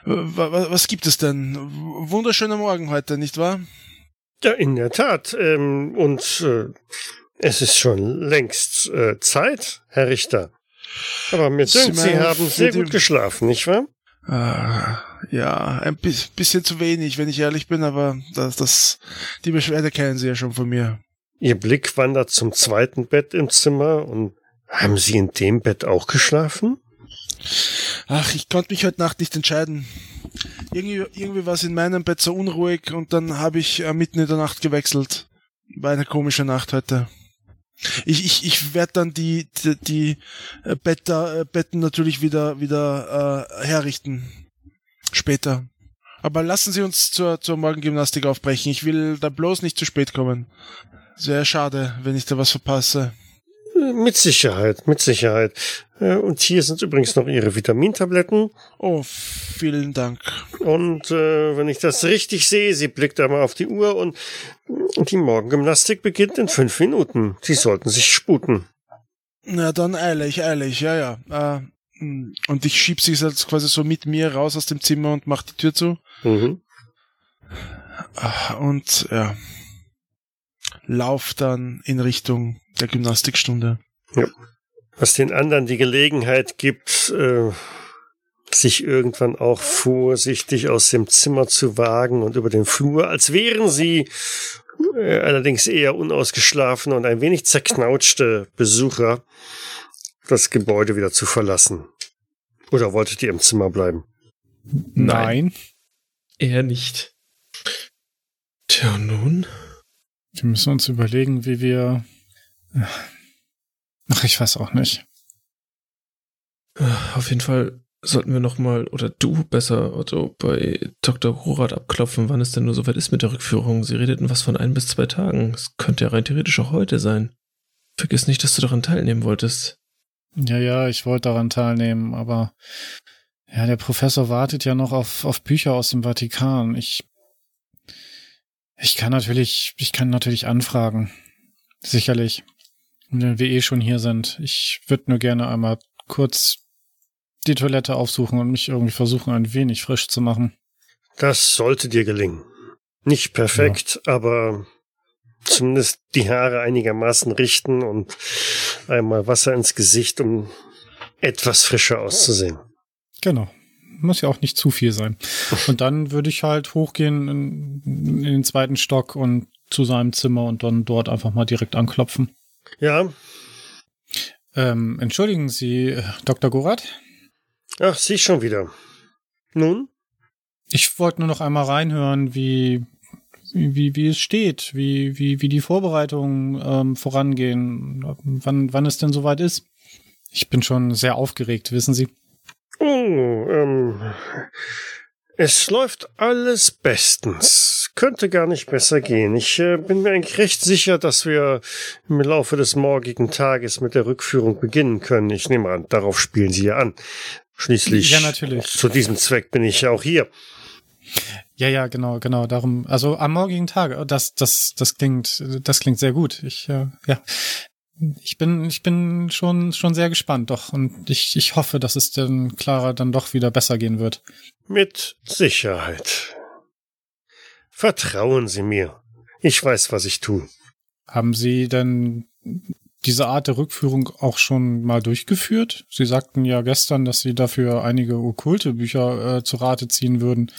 Wa- Was gibt es denn? Wunderschöner Morgen heute, nicht wahr? Ja, in der Tat. Ähm, und äh, Es ist schon längst äh, Zeit, Herr Richter. Aber mir Sie dünkt, Sie haben sehr gut geschlafen, nicht wahr? Ah, ja, ein bis, bisschen zu wenig, wenn ich ehrlich bin, aber das, das, die Beschwerde kennen Sie ja schon von mir. Ihr Blick wandert zum zweiten Bett im Zimmer und haben Sie in dem Bett auch geschlafen? Ach, ich konnte mich heute Nacht nicht entscheiden. Irgendwie, irgendwie war es in meinem Bett so unruhig und dann habe ich äh, mitten in der Nacht gewechselt. War eine komische Nacht heute. Ich, ich, ich werde dann die, die, die äh, Better, äh, Betten natürlich wieder, wieder äh, herrichten. Später. Aber lassen Sie uns zur, zur Morgengymnastik aufbrechen. Ich will da bloß nicht zu spät kommen. Sehr schade, wenn ich da was verpasse. Mit Sicherheit, mit Sicherheit. Äh, Und hier sind übrigens noch Ihre Vitamintabletten. Oh, vielen Dank. Und äh, wenn ich das richtig sehe, sie blickt einmal auf die Uhr und die Morgengymnastik beginnt in fünf Minuten. Sie sollten sich sputen. Na, dann eile ich, ja, ja. Äh, und ich schieb sie jetzt quasi so mit mir raus aus dem Zimmer und mach die Tür zu. Mhm. Und ja, lauf dann in Richtung der Gymnastikstunde. Was den anderen die Gelegenheit gibt, äh, sich irgendwann auch vorsichtig aus dem Zimmer zu wagen und über den Flur, als wären sie äh, allerdings eher unausgeschlafene und ein wenig zerknautschte Besucher, das Gebäude wieder zu verlassen. Oder wolltet ihr im Zimmer bleiben? Nein. Eher nicht. Tja, nun? Wir müssen uns überlegen, wie wir. Ach, ich weiß auch nicht. Äh, Auf jeden Fall sollten wir noch mal, oder du besser, Otto, bei Dr. Rorat abklopfen, wann es denn nur soweit ist mit der Rückführung. Sie redeten was von ein bis zwei Tagen. Es könnte ja rein theoretisch auch heute sein. Vergiss nicht, dass du daran teilnehmen wolltest. Ja, ja, ich wollte daran teilnehmen, aber ja, der Professor wartet ja noch auf, auf Bücher aus dem Vatikan. Ich, ich kann natürlich, ich kann natürlich anfragen. Sicherlich. Wenn wir eh schon hier sind. Ich würde nur gerne einmal kurz die Toilette aufsuchen und mich irgendwie versuchen, ein wenig frisch zu machen. Das sollte dir gelingen. Nicht perfekt, aber zumindest die Haare einigermaßen richten und einmal Wasser ins Gesicht, um etwas frischer auszusehen. Genau. Muss ja auch nicht zu viel sein. Und dann würde ich halt hochgehen in, in den zweiten Stock und zu seinem Zimmer und dann dort einfach mal direkt anklopfen. Ja, Ähm, entschuldigen Sie, äh, Dr. Gorath? ach, sie schon wieder. Nun? Ich wollte nur noch einmal reinhören, wie, wie, wie, wie es steht, wie, wie, wie die Vorbereitungen ähm, vorangehen, wann, wann es denn soweit ist. Ich bin schon sehr aufgeregt, wissen Sie. Oh, ähm, es läuft alles bestens. Könnte gar nicht besser gehen. Ich äh, bin mir eigentlich recht sicher, dass wir im Laufe des morgigen Tages mit der Rückführung beginnen können. Ich nehme an, darauf spielen Sie ja an. Schließlich, Ja, natürlich. zu diesem Zweck bin ich ja auch hier. Ja, ja, genau, genau, darum, also am morgigen Tag, oh, das, das, das klingt, das klingt sehr gut. Ich, äh, ja, ich bin, ich bin schon, schon sehr gespannt, doch, und ich, ich hoffe, dass es dann Clara dann doch wieder besser gehen wird. Mit Sicherheit. Vertrauen Sie mir. Ich weiß, was ich tue. Haben Sie denn diese Art der Rückführung auch schon mal durchgeführt? Sie sagten ja gestern, dass Sie dafür einige okkulte Bücher äh, zu Rate ziehen würden.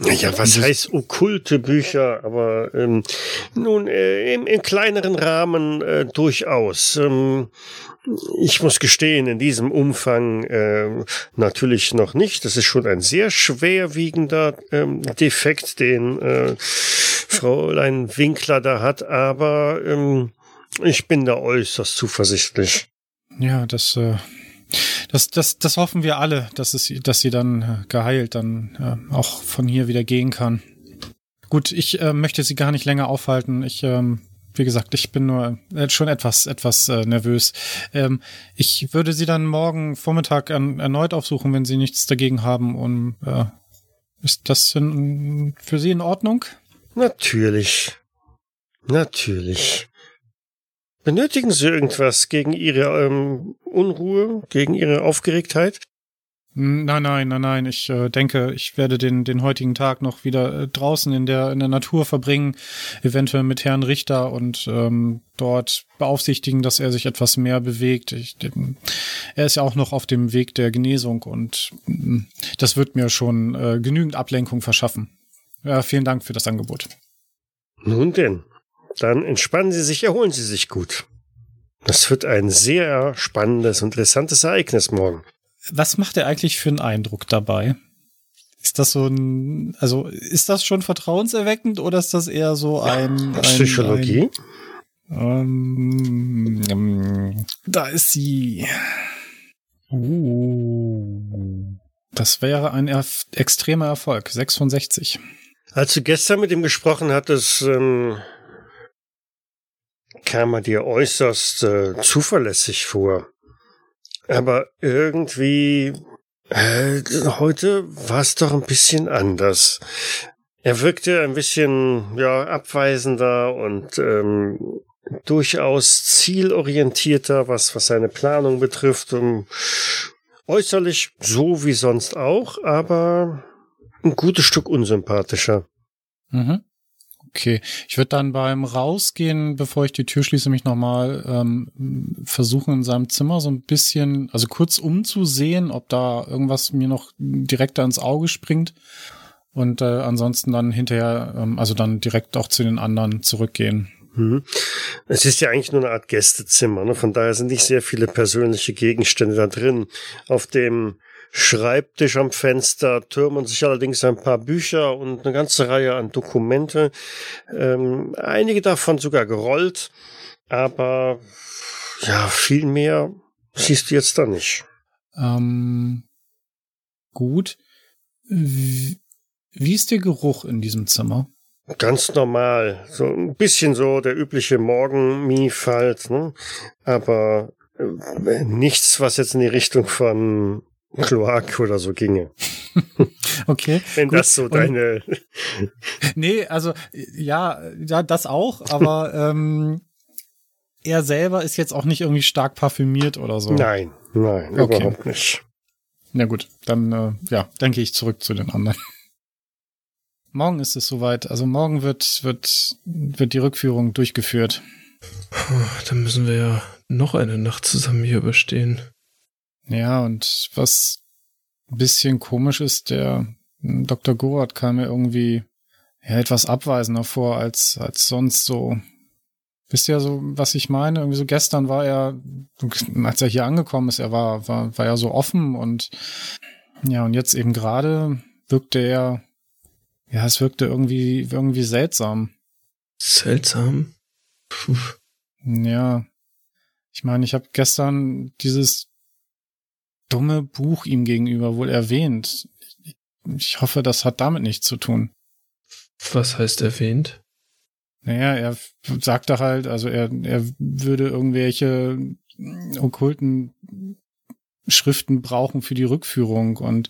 Ja, was Das- heißt okkulte Bücher? Aber ähm, nun, äh, im, im kleineren Rahmen äh, durchaus. Ähm, ich muss gestehen, in diesem Umfang äh, natürlich noch nicht. Das ist schon ein sehr schwerwiegender ähm, Defekt, den äh, Fräulein Winkler da hat. Aber ähm, ich bin da äußerst zuversichtlich. Ja, das, äh, das, das, das hoffen wir alle, dass es, dass sie dann äh, geheilt dann äh, auch von hier wieder gehen kann. Gut, ich äh, möchte sie gar nicht länger aufhalten. Ich, ähm, wie gesagt, ich bin nur äh, schon etwas, etwas äh, nervös. Ähm, ich würde sie dann morgen Vormittag an, erneut aufsuchen, wenn sie nichts dagegen haben. Und äh, ist das in, für Sie in Ordnung? Natürlich. Natürlich. Benötigen Sie irgendwas gegen Ihre ähm, Unruhe, gegen Ihre Aufgeregtheit? Nein, nein, nein, nein. Ich äh, denke, ich werde den, den heutigen Tag noch wieder äh, draußen in der, in der Natur verbringen, eventuell mit Herrn Richter und ähm, dort beaufsichtigen, dass er sich etwas mehr bewegt. Ich, den, er ist ja auch noch auf dem Weg der Genesung und mh, das wird mir schon äh, genügend Ablenkung verschaffen. Ja, vielen Dank für das Angebot. Nun denn, dann entspannen Sie sich, erholen Sie sich gut. Das wird ein sehr spannendes und interessantes Ereignis morgen. Was macht er eigentlich für einen Eindruck dabei? Ist das so ein, also ist das schon vertrauenserweckend oder ist das eher so ein, ein Psychologie? Ein, ähm, da ist sie. Uh, das wäre ein erf extremer Erfolg. 6 von 60. Als du gestern mit ihm gesprochen hattest, ähm, kam er dir äußerst äh, zuverlässig vor. Aber irgendwie, äh, heute war es doch ein bisschen anders. Er wirkte ein bisschen, ja, abweisender und ähm, durchaus zielorientierter, was, was seine Planung betrifft. Und äußerlich so wie sonst auch, aber ein gutes Stück unsympathischer. Mhm. Okay, ich würde dann beim Rausgehen, bevor ich die Tür schließe, mich nochmal ähm, versuchen in seinem Zimmer so ein bisschen, also kurz umzusehen, ob da irgendwas mir noch direkter ins Auge springt und äh, ansonsten dann hinterher, ähm, also dann direkt auch zu den anderen zurückgehen. Mhm. Es ist ja eigentlich nur eine Art Gästezimmer, ne? von daher sind nicht sehr viele persönliche Gegenstände da drin. Auf dem Schreibtisch am Fenster türmen sich allerdings ein paar Bücher und eine ganze Reihe an Dokumente. Ähm, einige davon sogar gerollt, aber ja, viel mehr siehst du jetzt da nicht. Ähm, gut. Wie, wie ist der Geruch in diesem Zimmer? Ganz normal. So ein bisschen so der übliche Morgenmief halt, ne? Aber äh, nichts, was jetzt in die Richtung von Kloak oder so ginge. *laughs* okay. Wenn gut. das so deine. *laughs* nee, also ja, ja, das auch, aber *laughs* ähm, er selber ist jetzt auch nicht irgendwie stark parfümiert oder so. Nein, nein, Okay. überhaupt nicht. Na gut, dann äh, ja, dann gehe ich zurück zu den anderen. Morgen ist es soweit. Also morgen wird, wird, wird die Rückführung durchgeführt. Dann müssen wir ja noch eine Nacht zusammen hier überstehen. Ja, und was ein bisschen komisch ist, der hm, Dr. Gorat kam mir irgendwie ja, etwas abweisender vor als, als sonst so. Wisst ihr so, was ich meine? Irgendwie so gestern war er, als er hier angekommen ist, er war, war, war ja so offen und ja, und jetzt eben gerade wirkte er, ja, es wirkte irgendwie, irgendwie seltsam. Seltsam. Puh. Ja. Ich meine, ich habe gestern dieses dumme Buch ihm gegenüber wohl erwähnt. Ich hoffe, das hat damit nichts zu tun. Was heißt erwähnt? Naja, er sagte halt, also er, er würde irgendwelche okkulten Schriften brauchen für die Rückführung und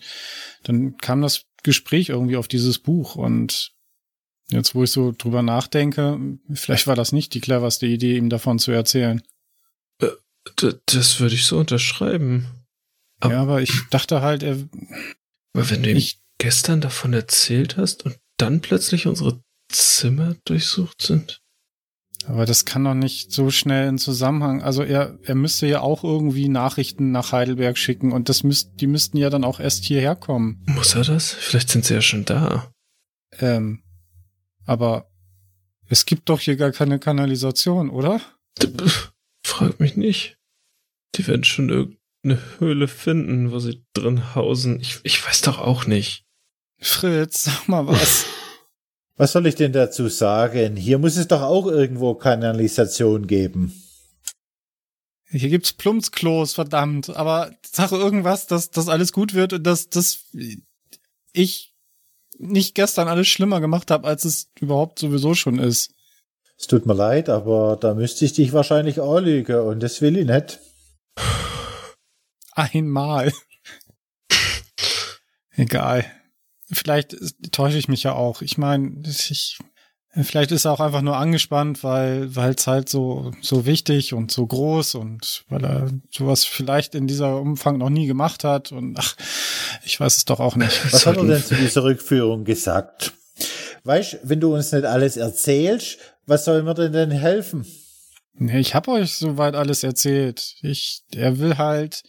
dann kam das Gespräch irgendwie auf dieses Buch und jetzt, wo ich so drüber nachdenke, vielleicht war das nicht die cleverste Idee, ihm davon zu erzählen. D das würde ich so unterschreiben. Aber- ja, aber ich dachte halt, er, Aber wenn du ihm gestern davon erzählt hast und dann plötzlich unsere Zimmer durchsucht sind. aber das kann doch nicht so schnell in Zusammenhang. Also er, er müsste ja auch irgendwie Nachrichten nach Heidelberg schicken und das müsst, die müssten ja dann auch erst hierher kommen. Muss er das? Vielleicht sind sie ja schon da. Ähm, aber es gibt doch hier gar keine Kanalisation, oder? Frag mich nicht. Die werden schon irgendeine Höhle finden, wo sie drin hausen. Ich, ich weiß doch auch nicht. Fritz, sag mal was. *laughs* Was soll ich denn dazu sagen? Hier muss es doch auch irgendwo Kanalisation geben. Hier gibt's Plumpsklos, verdammt. Aber sag irgendwas, dass das alles gut wird und dass, dass ich nicht gestern alles schlimmer gemacht habe, als es überhaupt sowieso schon ist. Es tut mir leid, aber da müsste ich dich wahrscheinlich auch lügen und das will ich nicht. *sighs* *laughs* Einmal. Egal. Vielleicht täusche ich mich ja auch. Ich meine, ich, Vielleicht ist er auch einfach nur angespannt, weil weil es halt so so wichtig und so groß und weil er sowas vielleicht in dieser Umfang noch nie gemacht hat und ach, ich weiß es doch auch nicht. Was hat er denn zu dieser Rückführung gesagt? Weißt, wenn du uns nicht alles erzählst, was soll mir denn denn helfen? Nee, ich habe euch soweit alles erzählt. Ich er will halt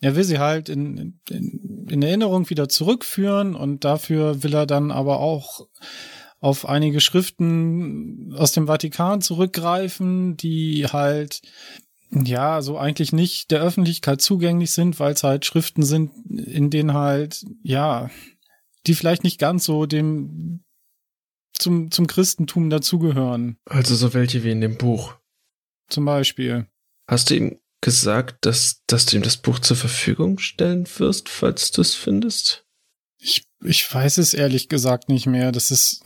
er will sie halt in, in, in Erinnerung wieder zurückführen und dafür will er dann aber auch auf einige Schriften aus dem Vatikan zurückgreifen, die halt ja, so eigentlich nicht der Öffentlichkeit zugänglich sind, weil es halt Schriften sind, in denen halt, ja, die vielleicht nicht ganz so dem zum, zum Christentum dazugehören. Also so welche wie in dem Buch. Zum Beispiel. Hast du ihm gesagt, dass, dass du ihm das Buch zur Verfügung stellen wirst, falls du es findest? Ich, ich weiß es ehrlich gesagt nicht mehr. Das ist.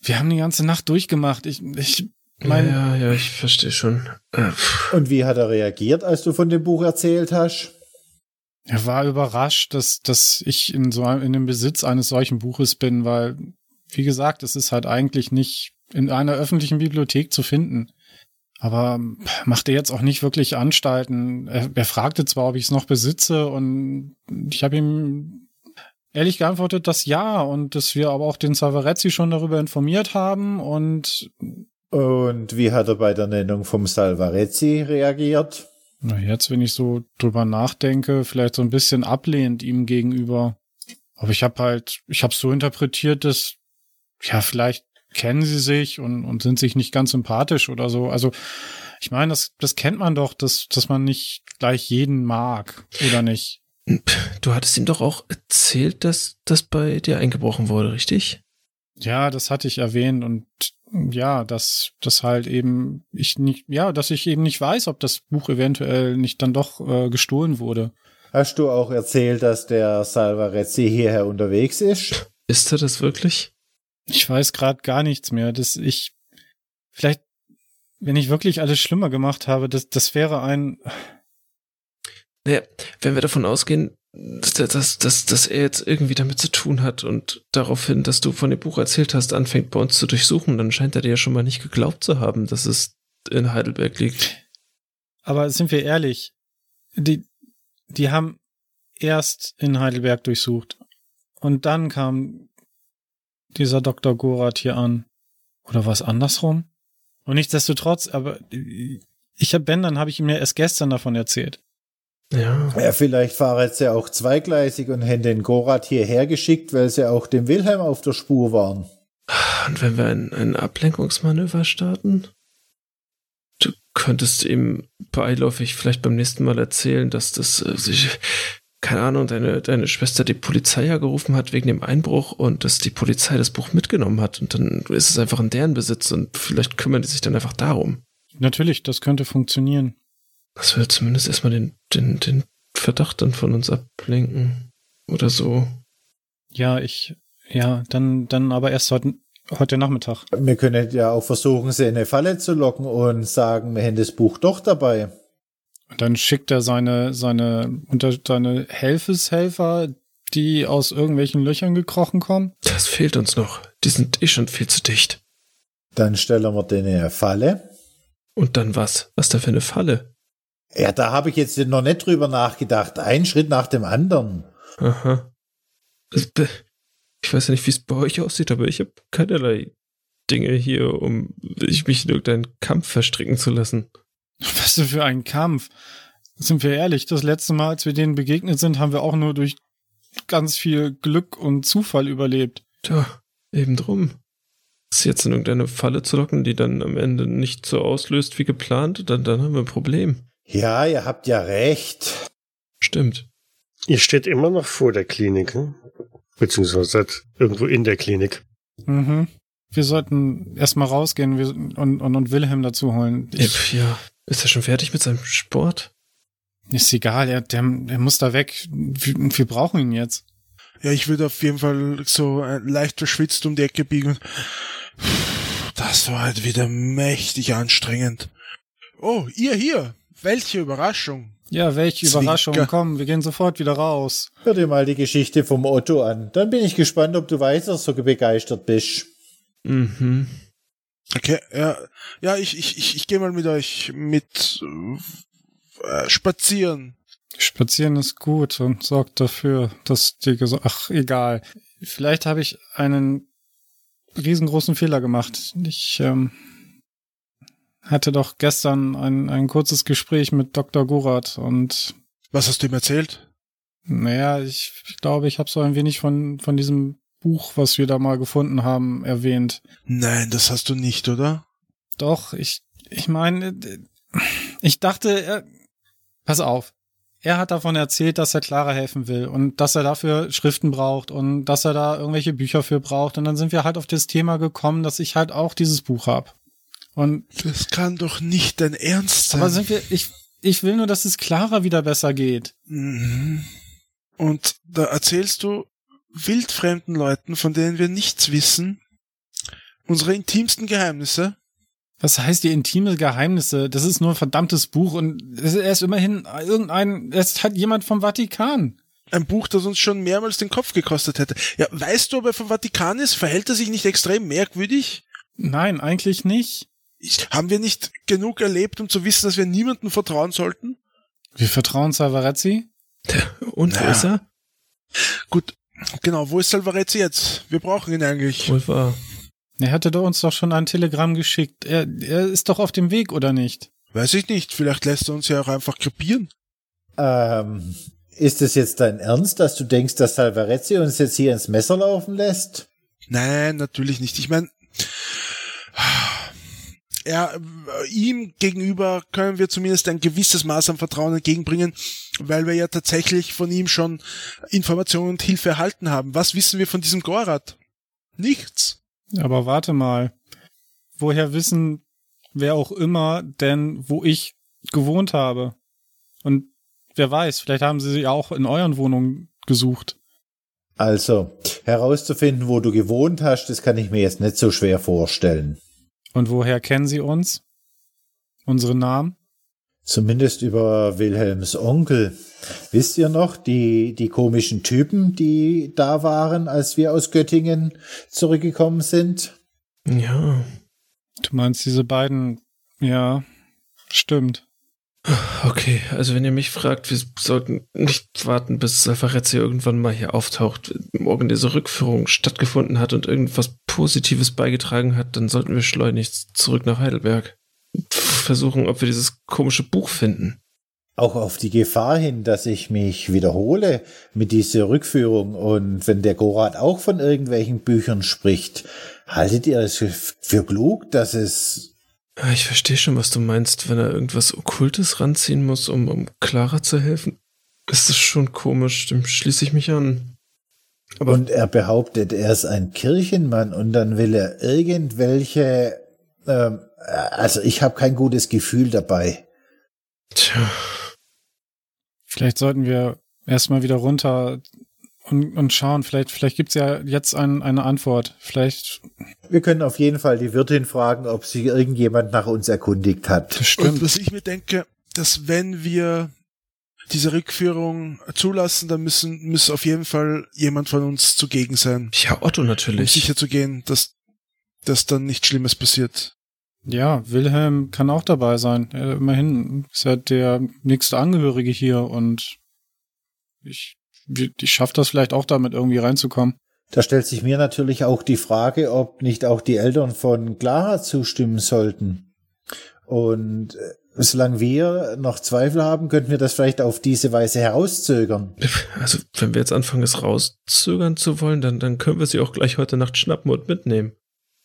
Wir haben die ganze Nacht durchgemacht. Ich, ich mein, ja, ja, ich verstehe schon. Äh, Und wie hat er reagiert, als du von dem Buch erzählt hast? Er war überrascht, dass, dass ich in so einem, in dem Besitz eines solchen Buches bin, weil, wie gesagt, es ist halt eigentlich nicht in einer öffentlichen Bibliothek zu finden. Aber machte jetzt auch nicht wirklich Anstalten. Er, er fragte zwar, ob ich es noch besitze, und ich habe ihm ehrlich geantwortet, dass ja, und dass wir aber auch den Savarezzi schon darüber informiert haben und Und wie hat er bei der Nennung vom Salvarezzi reagiert? Na, jetzt, wenn ich so drüber nachdenke, vielleicht so ein bisschen ablehnend ihm gegenüber. Aber ich habe halt, ich habe so interpretiert, dass, ja, vielleicht kennen sie sich und, und sind sich nicht ganz sympathisch oder so. Also, ich meine, das, das kennt man doch, dass, dass man nicht gleich jeden mag, oder nicht? Du hattest ihm doch auch erzählt, dass das bei dir eingebrochen wurde, richtig? Ja, das hatte ich erwähnt und ja, dass das halt eben ich nicht, ja, dass ich eben nicht weiß, ob das Buch eventuell nicht dann doch äh, gestohlen wurde. Hast du auch erzählt, dass der Salvarezzi hierher unterwegs ist? Ist er das wirklich? Ich weiß gerade gar nichts mehr. Das ich vielleicht, wenn ich wirklich alles schlimmer gemacht habe, das das wäre ein. Naja, wenn wir davon ausgehen, dass, dass, dass, dass er jetzt irgendwie damit zu tun hat und daraufhin, dass du von dem Buch erzählt hast, anfängt bei uns zu durchsuchen, dann scheint er dir ja schon mal nicht geglaubt zu haben, dass es in Heidelberg liegt. Aber sind wir ehrlich, die die haben erst in Heidelberg durchsucht und dann kam dieser Dr. Gorath hier an. Oder was andersrum? Und nichtsdestotrotz, aber ich hab Ben, dann habe ich ihm ja erst gestern davon erzählt. Ja. Ja, vielleicht fahren sie auch zweigleisig und hätten den Gorath hierher geschickt, weil sie auch dem Wilhelm auf der Spur waren. Und wenn wir ein, ein Ablenkungsmanöver starten? Du könntest ihm beiläufig vielleicht beim nächsten Mal erzählen, dass das äh, sich, keine Ahnung, deine, deine Schwester die Polizei ja gerufen hat wegen dem Einbruch und dass die Polizei das Buch mitgenommen hat und dann ist es einfach in deren Besitz und vielleicht kümmern die sich dann einfach darum. Natürlich, das könnte funktionieren. Das würde zumindest erstmal den, den, den Verdacht dann von uns ablenken. Oder so. Ja, ich, ja, dann, dann aber erst heute, heute Nachmittag. Wir können ja auch versuchen, sie in eine Falle zu locken und sagen, wir haben das Buch doch dabei. Und dann schickt er seine, seine, unter, seine Helfeshelfer, die aus irgendwelchen Löchern gekrochen kommen. Das fehlt uns noch. Die sind eh schon viel zu dicht. Dann stellen wir denen eine Falle. Und dann was? Was da für eine Falle? Ja, da habe ich jetzt noch nicht drüber nachgedacht. Ein Schritt nach dem anderen. Aha. Ich weiß ja nicht, wie es bei euch aussieht, aber ich habe keinerlei Dinge hier, um ich mich in irgendeinen Kampf verstricken zu lassen. Was denn für ein Kampf? Sind wir ehrlich, das letzte Mal, als wir denen begegnet sind, haben wir auch nur durch ganz viel Glück und Zufall überlebt. Tja, eben drum. Das jetzt in irgendeine Falle zu locken, die dann am Ende nicht so auslöst wie geplant, dann, dann haben wir ein Problem. Ja, ihr habt ja recht. Stimmt. Ihr steht immer noch vor der Klinik, hm? beziehungsweise seid irgendwo in der Klinik. Mhm. Wir sollten erstmal rausgehen und, und, und Wilhelm dazu holen. Ich, ja. Ist er schon fertig mit seinem Sport? ist egal, er, der, der muss da weg. Wir, wir brauchen ihn jetzt. Ja, ich würde auf jeden Fall so leicht verschwitzt um die Ecke biegen. Das war halt wieder mächtig anstrengend. Oh, ihr hier. Welche Überraschung. Ja, welche Zwinker. Überraschung. Komm, wir gehen sofort wieder raus. Hör dir mal die Geschichte vom Otto an. Dann bin ich gespannt, ob du weiter so begeistert bist. Mhm. Okay, ja, ja, ich, ich, ich, ich gehe mal mit euch mit äh, spazieren. Spazieren ist gut und sorgt dafür, dass die Ges Ach, egal. Vielleicht habe ich einen riesengroßen Fehler gemacht. Ich ähm, hatte doch gestern ein, ein kurzes Gespräch mit Dr. Gorath und. Was hast du ihm erzählt? Naja, ich, ich glaube, ich habe so ein wenig von, von diesem Buch, was wir da mal gefunden haben, erwähnt. Nein, das hast du nicht, oder? Doch, ich, ich meine, ich dachte, er, pass auf. Er hat davon erzählt, dass er Clara helfen will und dass er dafür Schriften braucht und dass er da irgendwelche Bücher für braucht. Und dann sind wir halt auf das Thema gekommen, dass ich halt auch dieses Buch hab. Und das kann doch nicht dein Ernst sein. Aber sind wir, ich, ich will nur, dass es Clara wieder besser geht. Mhm. Und da erzählst du wildfremden Leuten, von denen wir nichts wissen, unsere intimsten Geheimnisse. Was heißt die intime Geheimnisse? Das ist nur ein verdammtes Buch und er ist immerhin irgendein, es hat jemand vom Vatikan. Ein Buch, das uns schon mehrmals den Kopf gekostet hätte. Ja, weißt du, ob er vom Vatikan ist? Verhält er sich nicht extrem merkwürdig? Nein, eigentlich nicht. Ich, haben wir nicht genug erlebt, um zu wissen, dass wir niemandem vertrauen sollten? Wir vertrauen Salvarezzi? Und wo ist er? Gut, genau, wo ist Salvarezzi jetzt? Wir brauchen ihn eigentlich. Wohl wahr. Er hatte doch uns doch schon ein Telegramm geschickt. Er, er ist doch auf dem Weg, oder nicht? Weiß ich nicht. Vielleicht lässt er uns ja auch einfach krepieren. Ähm, ist es jetzt dein Ernst, dass du denkst, dass Salvarezzi uns jetzt hier ins Messer laufen lässt? Nein, natürlich nicht. Ich meine, er, ihm gegenüber können wir zumindest ein gewisses Maß an Vertrauen entgegenbringen, weil wir ja tatsächlich von ihm schon Informationen und Hilfe erhalten haben. Was wissen wir von diesem Gorat? Nichts. Aber warte mal. Woher wissen wer auch immer denn, wo ich gewohnt habe? Und wer weiß, vielleicht haben sie sie auch in euren Wohnungen gesucht. Also, herauszufinden, wo du gewohnt hast, das kann ich mir jetzt nicht so schwer vorstellen. Und woher kennen sie uns? Unsere Namen? Zumindest über Wilhelms Onkel. Wisst ihr noch, die, die komischen Typen, die da waren, als wir aus Göttingen zurückgekommen sind? Ja. Du meinst diese beiden, ja, stimmt. Okay, also wenn ihr mich fragt, wir sollten nicht warten, bis Salvarezzi irgendwann mal hier auftaucht, morgen diese Rückführung stattgefunden hat und irgendwas Positives beigetragen hat, dann sollten wir schleunigst zurück nach Heidelberg. Versuchen, ob wir dieses komische Buch finden. Auch auf die Gefahr hin, dass ich mich wiederhole mit dieser Rückführung und wenn der Gorat auch von irgendwelchen Büchern spricht, haltet ihr es für klug, dass es Ich verstehe schon, was du meinst, wenn er irgendwas Okkultes ranziehen muss, um, um Clara zu helfen. Ist das schon komisch, dem schließe ich mich an. Aber und er behauptet, er ist ein Kirchenmann und dann will er irgendwelche. Ähm, also ich habe kein gutes Gefühl dabei. Tja. Vielleicht sollten wir erstmal wieder runter und, und schauen. Vielleicht, vielleicht gibt's ja jetzt ein, eine Antwort. Vielleicht. Wir können auf jeden Fall die Wirtin fragen, ob sich irgendjemand nach uns erkundigt hat. Das stimmt. Und was ich mir denke, dass wenn wir diese Rückführung zulassen, dann müssen, muss auf jeden Fall jemand von uns zugegen sein. Ja, Otto Um natürlich. sicher zu gehen, dass, dass dann nichts Schlimmes passiert. Ja, Wilhelm kann auch dabei sein. Er, immerhin ist er der nächste Angehörige hier und ich, ich schaffe das vielleicht auch damit irgendwie reinzukommen. Da stellt sich mir natürlich auch die Frage, ob nicht auch die Eltern von Clara zustimmen sollten. Und äh, solange wir noch Zweifel haben, könnten wir das vielleicht auf diese Weise herauszögern. Also, wenn wir jetzt anfangen, es rauszögern zu wollen, dann, dann können wir sie auch gleich heute Nacht schnappen und mitnehmen.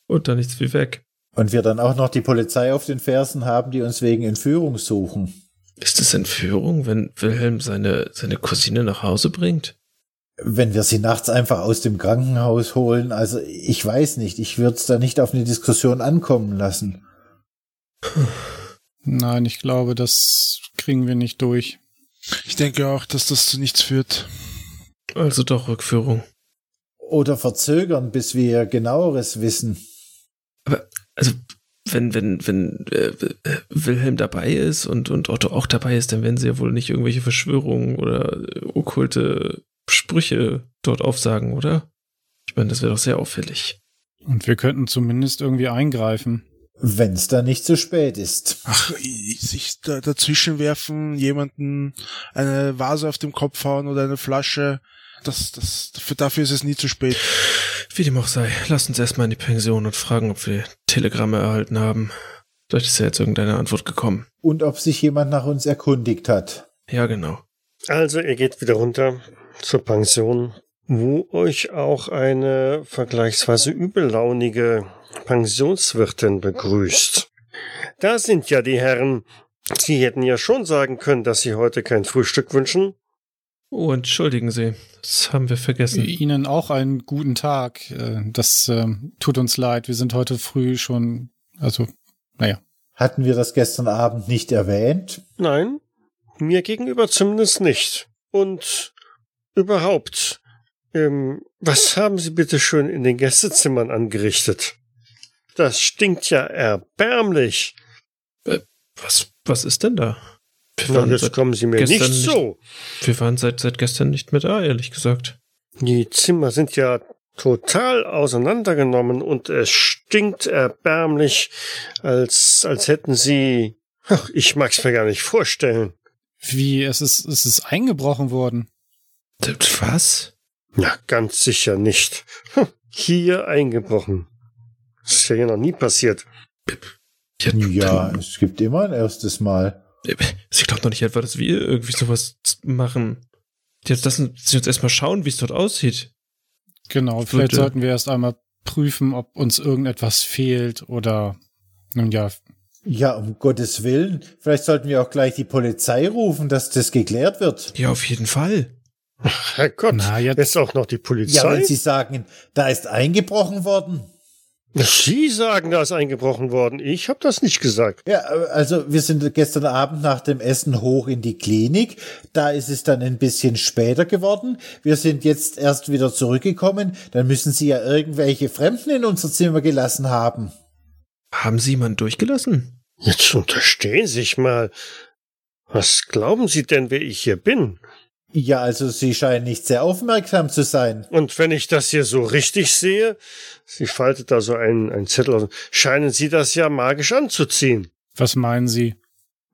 Und dann nichts wie weg. Und wir dann auch noch die Polizei auf den Fersen haben, die uns wegen Entführung suchen. Ist es Entführung, wenn Wilhelm seine, seine Cousine nach Hause bringt? Wenn wir sie nachts einfach aus dem Krankenhaus holen, also ich weiß nicht, ich würde es da nicht auf eine Diskussion ankommen lassen. Nein, ich glaube, das kriegen wir nicht durch. Ich denke auch, dass das zu nichts führt. Also doch Rückführung. Oder verzögern, bis wir genaueres wissen. Aber, also, wenn, wenn, wenn äh, äh, Wilhelm dabei ist und, und Otto auch dabei ist, dann werden sie ja wohl nicht irgendwelche Verschwörungen oder äh, okkulte Sprüche dort aufsagen, oder? Ich meine, das wäre doch sehr auffällig. Und wir könnten zumindest irgendwie eingreifen. Wenn es dann nicht zu spät ist. Ach, sich da, dazwischen werfen, jemanden eine Vase auf dem Kopf hauen oder eine Flasche, das, das, für, dafür ist es nie zu spät. Wie dem auch sei, lass uns erstmal in die Pension und fragen, ob wir Telegramme erhalten haben. Vielleicht ist ja jetzt irgendeine Antwort gekommen. Und ob sich jemand nach uns erkundigt hat. Ja, genau. Also, ihr geht wieder runter zur Pension, wo euch auch eine vergleichsweise übellaunige Pensionswirtin begrüßt. Da sind ja die Herren. Sie hätten ja schon sagen können, dass Sie heute kein Frühstück wünschen. Oh, entschuldigen Sie. Das haben wir vergessen. Ihnen auch einen guten Tag. Äh, Das äh, tut uns leid. Wir sind heute früh schon, also, naja. Hatten wir das gestern Abend nicht erwähnt? Nein, mir gegenüber zumindest nicht. Und überhaupt, ähm, was haben Sie bitte schön in den Gästezimmern angerichtet? Das stinkt ja erbärmlich. Was, was ist denn da? Wir waren, jetzt seit, kommen Sie mir gestern nicht nicht- so. wir waren seit, seit gestern nicht mehr da, ehrlich gesagt. Die Zimmer sind ja total auseinandergenommen und es stinkt erbärmlich, als, als hätten Sie, ach, ich mag's mir gar nicht vorstellen. Wie, es ist, es ist eingebrochen worden. Was? Na, ganz sicher nicht. Hm, Hier eingebrochen. Das ist ja hier noch nie passiert. Ja, es gibt immer ein erstes Mal. Ich glaube doch nicht etwa, dass wir irgendwie sowas machen. Jetzt lassen Sie uns erstmal schauen, wie es dort aussieht. Genau, Ich vielleicht würde- sollten wir erst einmal prüfen, ob uns irgendetwas fehlt oder, nun ja, Ja, um Gottes Willen. Vielleicht sollten wir auch gleich die Polizei rufen, dass das geklärt wird. Ja, auf jeden Fall. Herrgott, Na, jetzt- jetzt auch noch die Ja, Polizei? wenn Sie sagen, da ist eingebrochen worden. Sie sagen, da ist eingebrochen worden. Ich habe das nicht gesagt. Ja, also wir sind gestern Abend nach dem Essen hoch in die Klinik. Da ist es dann ein bisschen später geworden. Wir sind jetzt erst wieder zurückgekommen. Dann müssen Sie ja irgendwelche Fremden in unser Zimmer gelassen haben. Haben Sie jemanden durchgelassen? Jetzt unterstehen Sie sich mal. Was glauben Sie denn, wer ich hier bin? Ja, also Sie scheinen nicht sehr aufmerksam zu sein. Und wenn ich das hier so richtig sehe, sie faltet da so einen, einen Zettel aus, scheinen Sie das ja magisch anzuziehen. was meinen Sie?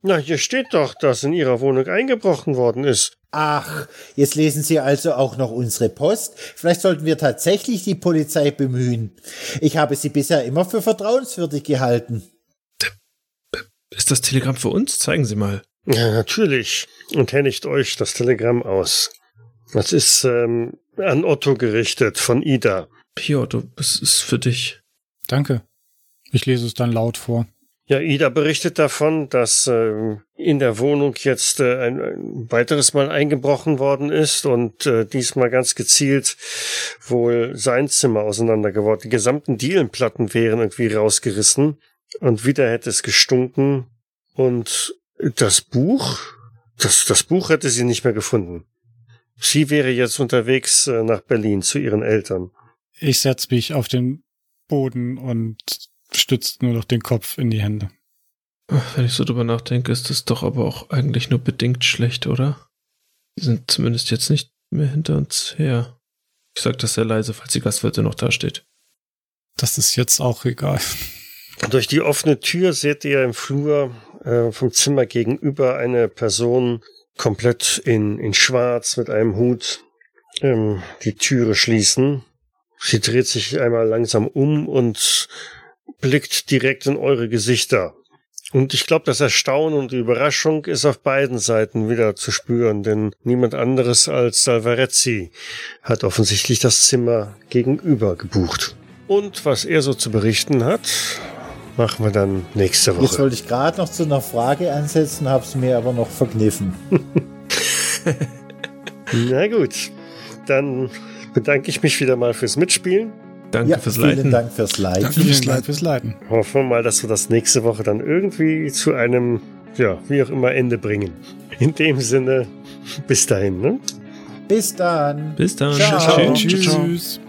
Na, hier steht doch, dass in Ihrer Wohnung eingebrochen worden ist. Ach, jetzt lesen Sie also auch noch unsere Post. Vielleicht sollten wir tatsächlich die Polizei bemühen. Ich habe sie bisher immer für vertrauenswürdig gehalten. Ist das Telegramm für uns? Zeigen Sie mal. Ja, natürlich. Und händigt euch das Telegramm aus. Das ist ähm, an Otto gerichtet von Ida. Hier, Otto, es ist für dich. Danke. Ich lese es dann laut vor. Ja, Ida berichtet davon, dass ähm, in der Wohnung jetzt äh, ein, ein weiteres Mal eingebrochen worden ist und äh, diesmal ganz gezielt wohl sein Zimmer auseinander geworden. Die gesamten Dielenplatten wären irgendwie rausgerissen und wieder hätte es gestunken und das Buch, das, das Buch hätte sie nicht mehr gefunden. Sie wäre jetzt unterwegs äh, nach Berlin zu ihren Eltern. Ich setze mich auf den Boden und stützt nur noch den Kopf in die Hände. Wenn ich so drüber nachdenke, ist das doch aber auch eigentlich nur bedingt schlecht, oder? Die sind zumindest jetzt nicht mehr hinter uns her. Ich sag das sehr leise, falls die Gastwirtin noch dasteht. Das ist jetzt auch egal. Durch die offene Tür seht ihr im Flur äh, vom Zimmer gegenüber eine Person komplett in, in Schwarz mit einem Hut ähm, die Türe schließen. Sie dreht sich einmal langsam um und blickt direkt in eure Gesichter. Und ich glaube, das Erstaunen und die Überraschung ist auf beiden Seiten wieder zu spüren, denn niemand anderes als Salvarezzi hat offensichtlich das Zimmer gegenüber gebucht. Und was er so zu berichten hat, machen wir dann nächste Jetzt Woche. wollte ich gerade noch zu einer Frage ansetzen, habe es mir aber noch verkniffen. *laughs* Na gut, dann bedanke ich mich wieder mal fürs Mitspielen. Danke ja, fürs vielen Leiten. Dank fürs Leiten. Danke. Vielen fürs Dank Leiten. fürs Leiten. Hoffen wir mal, dass wir das nächste Woche dann irgendwie zu einem, ja, wie auch immer, Ende bringen. In dem Sinne, bis dahin, ne? Bis dann. Bis dann. Ciao. Tschüss. Ciao, ciao. Tschüss.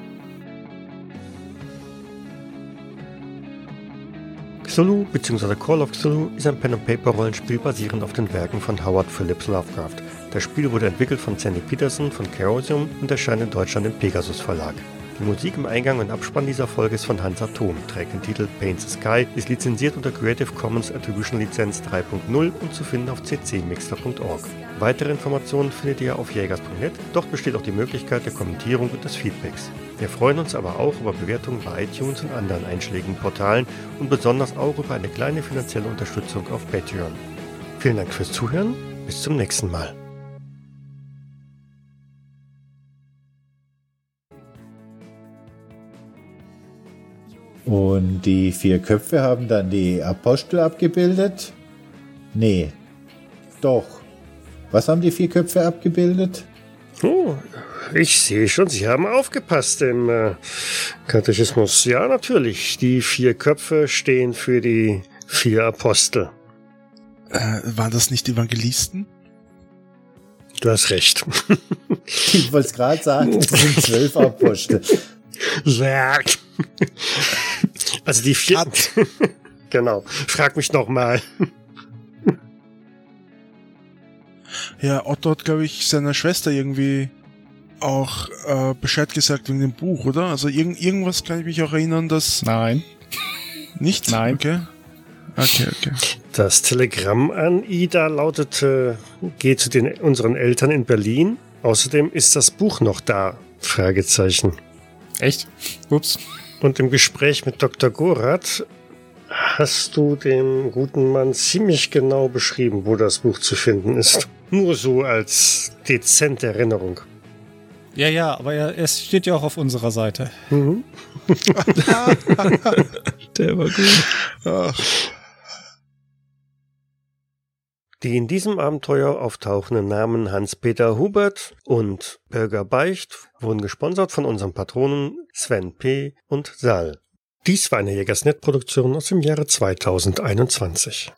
Cthulhu bzw. Call of Cthulhu ist ein Pen-and-Paper-Rollenspiel basierend auf den Werken von Howard Phillips Lovecraft. Das Spiel wurde entwickelt von Sandy Peterson von Chaosium und erscheint in Deutschland im Pegasus Verlag. Die Musik im Eingang und Abspann dieser Folge ist von Hans Atom, trägt den Titel Paint the Sky, ist lizenziert unter Creative Commons Attribution Lizenz 3.0 und zu finden auf ccmixter.org. Weitere Informationen findet ihr auf jägers.net, dort besteht auch die Möglichkeit der Kommentierung und des Feedbacks. Wir freuen uns aber auch über Bewertungen bei iTunes und anderen einschlägigen Portalen und besonders auch über eine kleine finanzielle Unterstützung auf Patreon. Vielen Dank fürs Zuhören, bis zum nächsten Mal. Und die vier Köpfe haben dann die Apostel abgebildet? Nee. Doch. Was haben die vier Köpfe abgebildet? Oh, ich sehe schon, Sie haben aufgepasst im äh, Katechismus. Ja, natürlich. Die vier Köpfe stehen für die vier Apostel. Äh, waren das nicht Evangelisten? Du hast recht. *laughs* Ich wollte es gerade sagen, das sind zwölf Apostel. Sagt. Also die vier. *laughs* genau. Frag mich noch Ja, Otto hat, glaube ich, seiner Schwester irgendwie auch äh, Bescheid gesagt wegen dem Buch, oder? Also irgend, irgendwas kann ich mich auch erinnern, dass... Nein. Nicht? Nein. Okay. Okay, okay. Das Telegramm an Ida lautete: Geh zu den unseren Eltern in Berlin. Außerdem ist das Buch noch da. Fragezeichen. Echt? Ups. Und im Gespräch mit Dr. Gorath hast du dem guten Mann ziemlich genau beschrieben, wo das Buch zu finden ist. Nur so als dezente Erinnerung. Ja, ja, aber er, es steht ja auch auf unserer Seite. Mhm. *laughs* Der war gut. Ach, Die in diesem Abenteuer auftauchenden Namen Hans-Peter Hubert und Bürger Beicht wurden gesponsert von unseren Patronen Sven P. und Sal. Dies war eine Jägersnet-Produktion aus dem Jahre 2021.